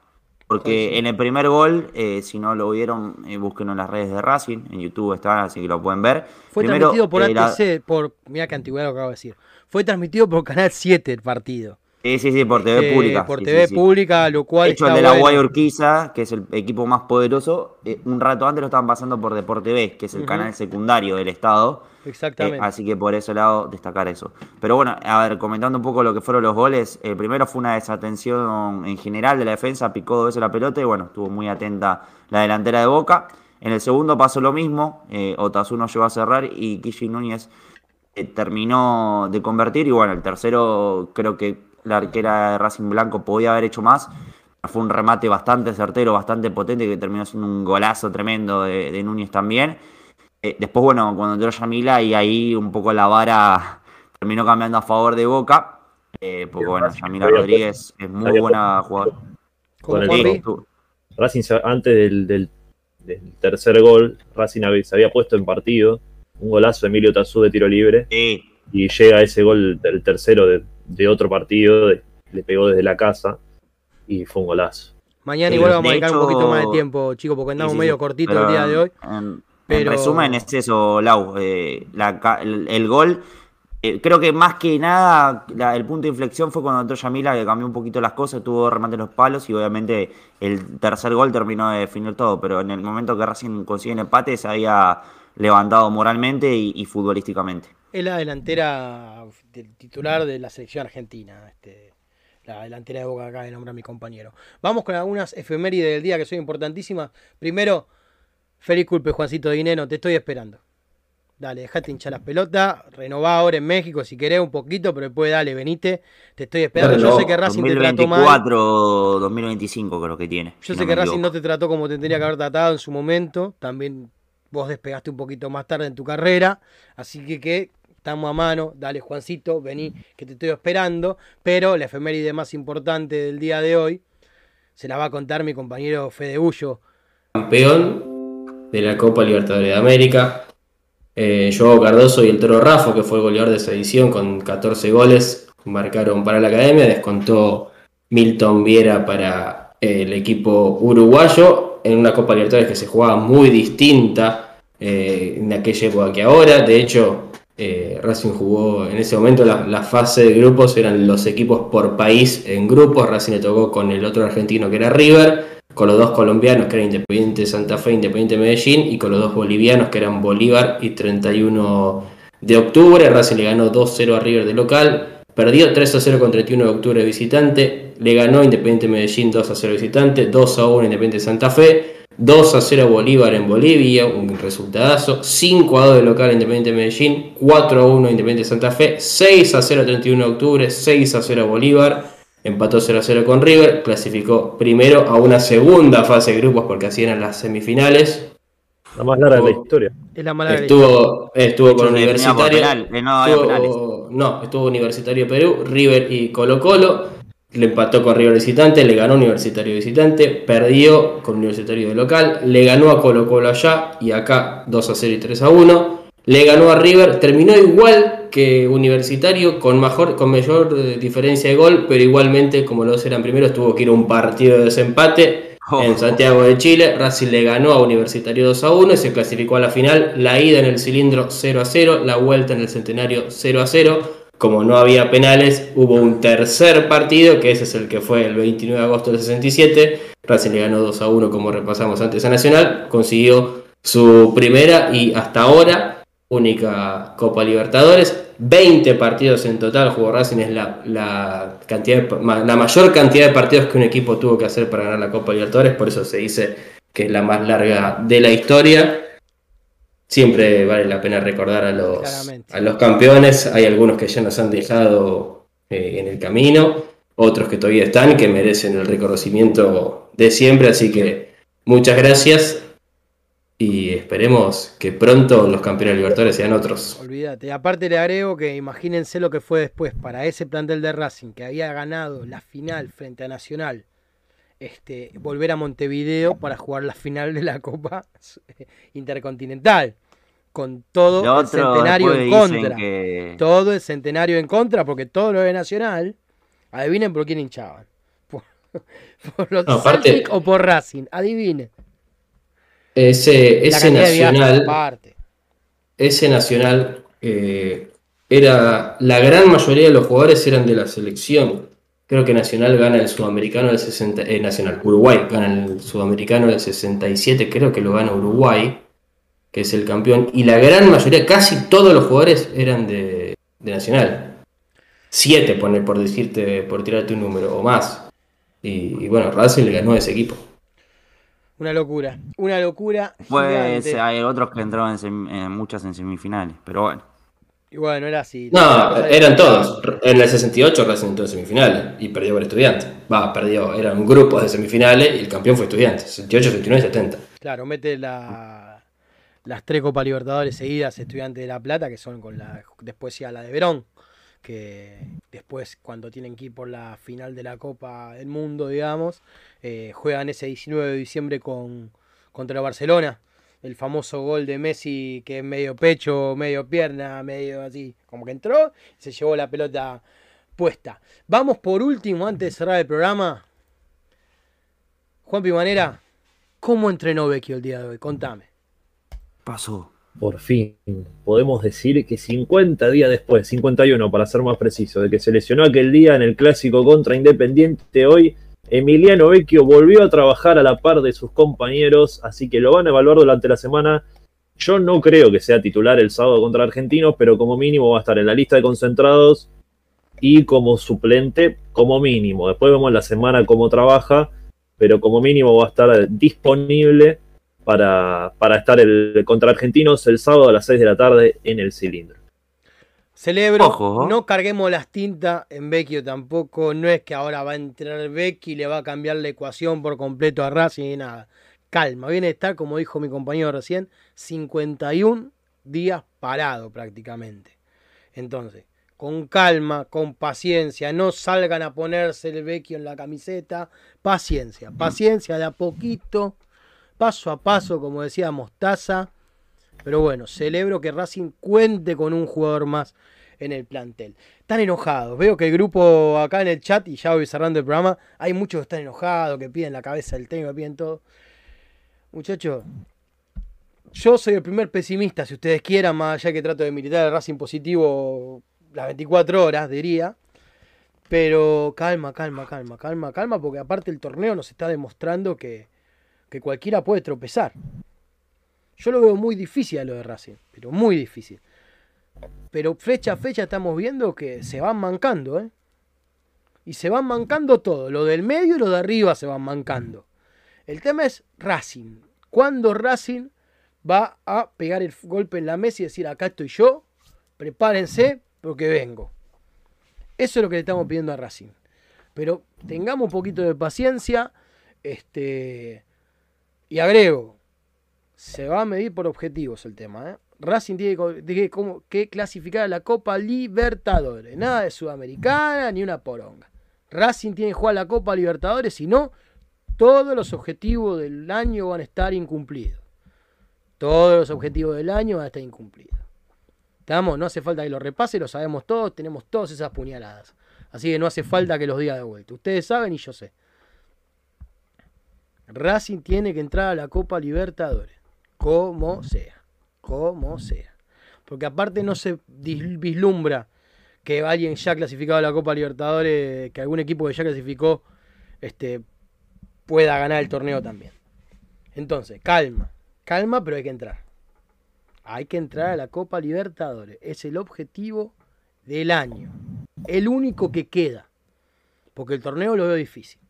Porque en el primer gol, eh, si no lo vieron, eh, búsquenlo en las redes de Racing, en YouTube está, así que lo pueden ver. Fue Primero, transmitido por eh, la- por, mira qué antigüedad lo acabo de decir. Fue transmitido por Canal 7 el partido. Sí, sí, sí, por TV Eh, pública. Por sí, TV sí, sí. pública, lo cual De hecho, el de la bueno. Guay Urquiza, que es el equipo más poderoso, eh, un rato antes lo estaban pasando por Deporte B, que es el canal secundario del Estado. Exactamente. Eh, así que por ese lado destacar eso. Pero bueno, a ver, comentando un poco lo que fueron los goles. El primero fue una desatención en general de la defensa, picó dos veces la pelota y bueno, estuvo muy atenta la delantera de Boca. En el segundo pasó lo mismo, eh, Otasuno llegó a cerrar y Kishi Núñez eh, terminó de convertir y bueno, el tercero creo que la arquera de Racing Blanco podía haber hecho más. Fue un remate bastante certero, bastante potente que terminó siendo un golazo tremendo de, de Núñez también. Eh, después, bueno, cuando entró Yamila y ahí un poco la vara terminó cambiando a favor de Boca. eh, porque bueno, Yamila Rodríguez es muy buena jugadora. Con el Racing antes del, del- del tercer gol, Racing había- se había puesto en partido. Un golazo de Emilio Tazú de tiro libre. sí, Y llega ese gol del tercero de, de otro partido. de- le pegó desde la casa. Y fue un golazo. Mañana igual vamos a dedicar un poquito más de tiempo, chicos, porque andamos Sí, sí, medio cortito Pero el día de hoy. En, en pero- resumen, es eso, Lau. eh, la el, el gol, eh, creo que más que nada, la- el punto de inflexión fue cuando entró Yamila, que cambió un poquito las cosas, tuvo remate en los palos y obviamente el tercer gol terminó de definir todo. Pero en el momento que recién consigue el empate, se había levantado moralmente y, y futbolísticamente. Es la delantera del titular de la selección argentina. Este, la delantera de Boca acaba de nombrar mi compañero. Vamos con algunas efemérides del día que son importantísimas. Primero, feliz culpe, Juancito Dineno, te estoy esperando. dale, dejate hinchar las pelotas, renová ahora en México si querés un poquito, pero después dale, venite, te estoy esperando. Yo sé que Racing te trató mal. 2024 2025 creo que tiene. Yo si sé no que Racing no te trató como te tendría que haber tratado en su momento. También vos despegaste un poquito más tarde en tu carrera. Así que, que estamos a mano. Dale, Juancito, vení, que te estoy esperando. Pero la efeméride más importante del día de hoy se la va a contar mi compañero Fede Bullo. campeón de la Copa Libertadores de América. Eh, Joao Cardoso y el Toro Rafa, que fue el goleador de esa edición con 14 goles, marcaron para la academia. Descontó Milton Viera para eh, el equipo uruguayo en una Copa Libertadores que se jugaba muy distinta eh, en aquella época que ahora. De hecho, eh, Racing jugó en ese momento la, la fase de grupos, eran los equipos por país en grupos. Racing le tocó con el otro argentino que era River con los dos colombianos que eran Independiente Santa Fe, Independiente Medellín, y con los dos bolivianos que eran Bolívar y 31 de octubre. Racing le ganó 2-0 a River de local, perdió 3-0 con 31 de octubre visitante, le ganó Independiente Medellín 2-0 visitante, 2-1 Independiente Santa Fe, 2-0 Bolívar en Bolivia, un resultadazo, 5-2 de local Independiente Medellín, 4-1 Independiente Santa Fe, 6-0 31 de octubre, 6-0 Bolívar empató 0 a 0 con River, clasificó primero a una segunda fase de grupos porque así eran las semifinales. La más larga de la historia. Es la mala Estuvo, estuvo con Universitario. penal, no estuvo, no, estuvo Universitario Perú, River y Colo Colo. Le empató con River visitante, le ganó Universitario visitante, perdió con Universitario de local, le ganó a Colo Colo allá y acá 2 a 0 y 3 a 1. Le ganó a River, terminó igual que Universitario con, mejor, con mayor eh, diferencia de gol, pero igualmente, como los eran primeros, tuvo que ir a un partido de desempate Oh. en Santiago de Chile. Racing le ganó a Universitario 2 a 1 y se clasificó a la final. La ida en el cilindro 0 a 0, la vuelta en el centenario 0 a 0. Como no había penales, hubo un tercer partido, que ese es el que fue el 29 de agosto del 67. Racing le ganó 2 a 1, como repasamos antes a Nacional. Consiguió su primera y hasta ahora única Copa Libertadores. 20 partidos en total jugó Racing, es la, la, cantidad de- la mayor cantidad de partidos que un equipo tuvo que hacer para ganar la Copa Libertadores, por eso se dice que es la más larga de la historia. Siempre vale la pena recordar a los, Claramente. a los campeones, hay algunos que ya nos han dejado eh, en el camino, otros que todavía están, que merecen el reconocimiento de siempre, así que muchas gracias y esperemos que pronto los campeones libertadores sean otros. Olvídate. Aparte le agrego que imagínense lo que fue después para ese plantel de Racing que había ganado la final frente a Nacional. Este, volver a Montevideo para jugar la final de la Copa Intercontinental. Con todo Lo el otro, centenario en contra. que- Todo el centenario en contra, porque todo lo de Nacional, adivinen por quién hinchaban. Por, por los No, aparte- o por Racing. Adivinen. Ese, ese nacional, aparte. ese nacional eh, era la gran mayoría de los jugadores eran de la selección. Creo que Nacional gana el sudamericano del 60, eh, Nacional, Uruguay gana el sudamericano del 67, creo que lo gana Uruguay, que es el campeón, y la gran mayoría, casi todos los jugadores eran de, de Nacional. Siete, poner por decirte, por tirarte un número, o más. Y, y bueno, Racing le ganó a ese equipo. Una locura. Una locura. Pues gigante. hay otros que entraron en, en muchas en semifinales, pero bueno. Y bueno, era así. No, cosa eran todos. En el 68 Racing entró en semifinales y perdió por estudiantes. Va, perdió. Eran grupos de semifinales y el campeón fue estudiantes. 68, 69 y 70. Claro, mete la, las tres Copas Libertadores seguidas Estudiantes de La Plata, que son con la. Después ya la de Verón, que después, cuando tienen que ir por la final de la Copa del Mundo, digamos, eh, juegan ese 19 de diciembre con, contra Barcelona. El famoso gol de Messi, que es medio pecho, medio pierna, medio así, como que entró, se llevó la pelota puesta. Vamos por último, antes de cerrar el programa. Juan Pimanera, ¿cómo entrenó Vecchio el día de hoy? Contame. Pasó. Por fin, podemos decir que 50 días después, 51 para ser más preciso, de que se lesionó aquel día en el clásico contra Independiente, hoy Emiliano Vecchio volvió a trabajar a la par de sus compañeros, así que lo van a evaluar durante la semana. Yo no creo que sea titular el sábado contra Argentinos, pero como mínimo va a estar en la lista de concentrados y como suplente, como mínimo. Después vemos la semana cómo trabaja, pero como mínimo va a estar disponible para, para estar el, contra Argentinos el sábado a las 6 de la tarde en el cilindro. Celebro, Ojo. no carguemos las tintas en Vecchio tampoco. No es que ahora va a entrar Vecchio y le va a cambiar la ecuación por completo a Racing y nada. Calma, viene a estar, como dijo mi compañero recién, 51 días parado prácticamente. Entonces, con calma, con paciencia, no salgan a ponerse el Vecchio en la camiseta. Paciencia, paciencia de a poquito, paso a paso, como decía Mostaza. Pero bueno, celebro que Racing cuente con un jugador más en el plantel. Están enojados. Veo que el grupo acá en el chat, y ya voy cerrando el programa, hay muchos que están enojados, que piden la cabeza del técnico, piden todo. Muchachos, yo soy el primer pesimista, si ustedes quieran, más allá que trato de militar el Racing positivo las 24 horas, diría. Pero calma, calma, calma, calma, calma, porque aparte el torneo nos está demostrando que, que cualquiera puede tropezar. Yo lo veo muy difícil a lo de Racing, pero muy difícil. Pero fecha a fecha estamos viendo que se van mancando, ¿eh? Y se van mancando todo. Lo del medio y lo de arriba se van mancando. El tema es Racing. ¿Cuándo Racing va a pegar el golpe en la mesa y decir, acá estoy yo? Prepárense porque vengo. Eso es lo que le estamos pidiendo a Racing. Pero tengamos un poquito de paciencia. Este. Y agrego, se va a medir por objetivos el tema. ¿eh? Racing tiene que, clasificar a la Copa Libertadores. Nada de Sudamericana ni una poronga. Racing tiene que jugar la Copa Libertadores, si no, todos los objetivos del año van a estar incumplidos. Todos los objetivos del año van a estar incumplidos. ¿Estamos? No hace falta que lo repase, lo sabemos todos, tenemos todas esas puñaladas. Así que no hace falta que los diga de vuelta. Ustedes saben y yo sé. Racing tiene que entrar a la Copa Libertadores. Como sea. Como sea. Porque aparte no se vislumbra que alguien ya clasificado a la Copa Libertadores, que algún equipo que ya clasificó, este, pueda ganar el torneo también. Entonces, calma. Calma, pero hay que entrar. Hay que entrar a la Copa Libertadores. Es el objetivo del año. El único que queda. Porque el torneo lo veo difícil.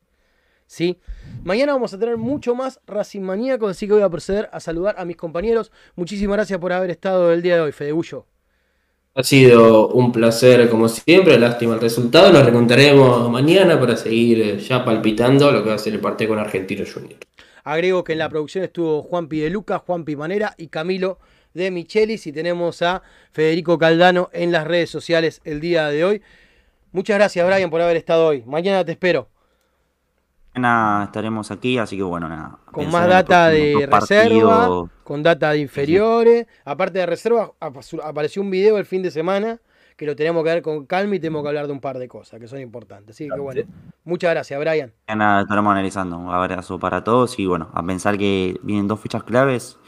¿Sí? Mañana vamos a tener mucho más Racing Maníacos, así que voy a proceder a saludar a mis compañeros. Muchísimas gracias por haber estado el día de hoy, Fedegullo. Ha sido un placer como siempre, lástima el resultado. Nos recontaremos mañana para seguir eh, ya palpitando lo que va a ser el partido con Argentino Junior. Agrego que en la producción estuvo Juanpi de Lucas, Juanpi Manera y Camilo de Michelis. Y tenemos a Federico Caldano en las redes sociales el día de hoy. Muchas gracias, Brian, por haber estado hoy. Mañana te espero. Mañana estaremos aquí, así que bueno, nada. Con más data de reserva, partidos. con data de inferiores. Aparte de reserva, ap- apareció un video el fin de semana que lo tenemos que ver con calma y tenemos que hablar de un par de cosas que son importantes. Así que bueno, muchas gracias, Brian. Mañana estaremos analizando. Un abrazo para todos y bueno, a pensar que vienen dos fichas claves.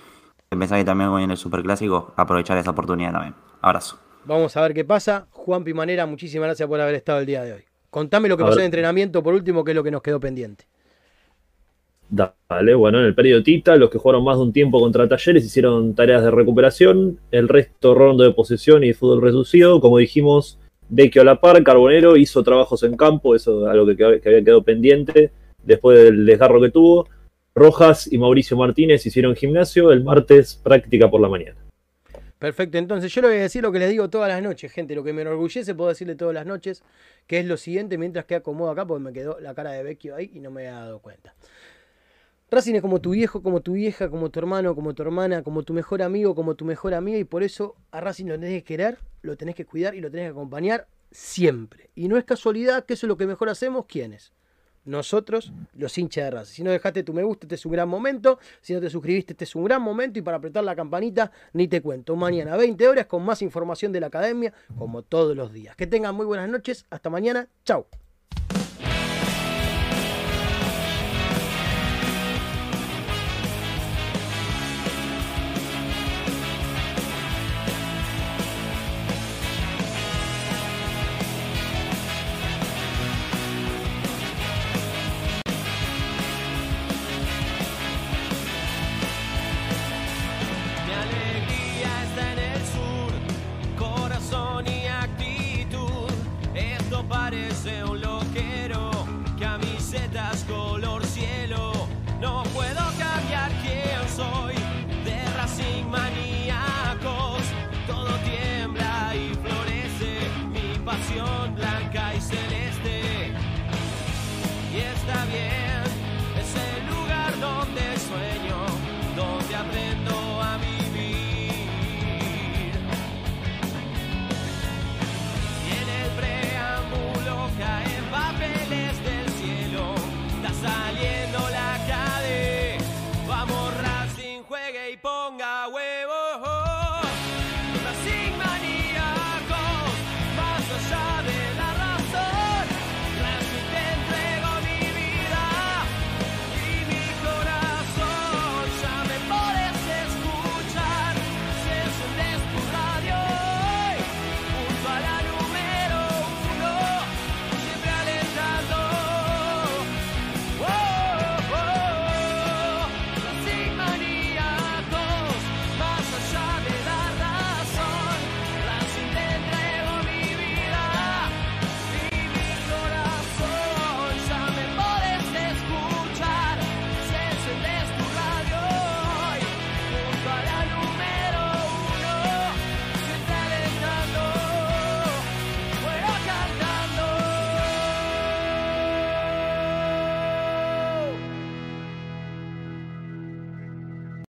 A pensar que también viene el superclásico, aprovechar esa oportunidad también. Abrazo. Vamos a ver qué pasa. Juan Pimanera, muchísimas gracias por haber estado el día de hoy. Contame lo que A pasó ver. en entrenamiento por último, que es lo que nos quedó pendiente. Dale, bueno, en el periodo Tita, los que jugaron más de un tiempo contra Talleres hicieron tareas de recuperación, el resto rondo de posesión y fútbol reducido. Como dijimos, Vecchio a la par, Carbonero hizo trabajos en campo, eso es algo que, que había quedado pendiente después del desgarro que tuvo. Rojas y Mauricio Martínez hicieron gimnasio, el martes práctica por la mañana. Perfecto, entonces yo le voy a decir lo que les digo todas las noches, gente. Lo que me enorgullece, puedo decirle todas las noches, que es lo siguiente, mientras que acomodo acá, porque me quedó la cara de Vecchio ahí y no me había dado cuenta. Racing es como tu viejo, como tu vieja, como tu hermano, como tu hermana, como tu mejor amigo, como tu mejor amiga, y por eso a Racing lo tenés que querer, lo tenés que cuidar y lo tenés que acompañar siempre. Y no es casualidad que eso es lo que mejor hacemos, ¿quiénes? Nosotros, los hinchas de Racing. Si no dejaste tu me gusta, este es un gran momento. Si no te suscribiste, este es un gran momento. Y para apretar la campanita, ni te cuento. Mañana, 20 horas, con más información de la academia, como todos los días. Que tengan muy buenas noches. Hasta mañana. Chau.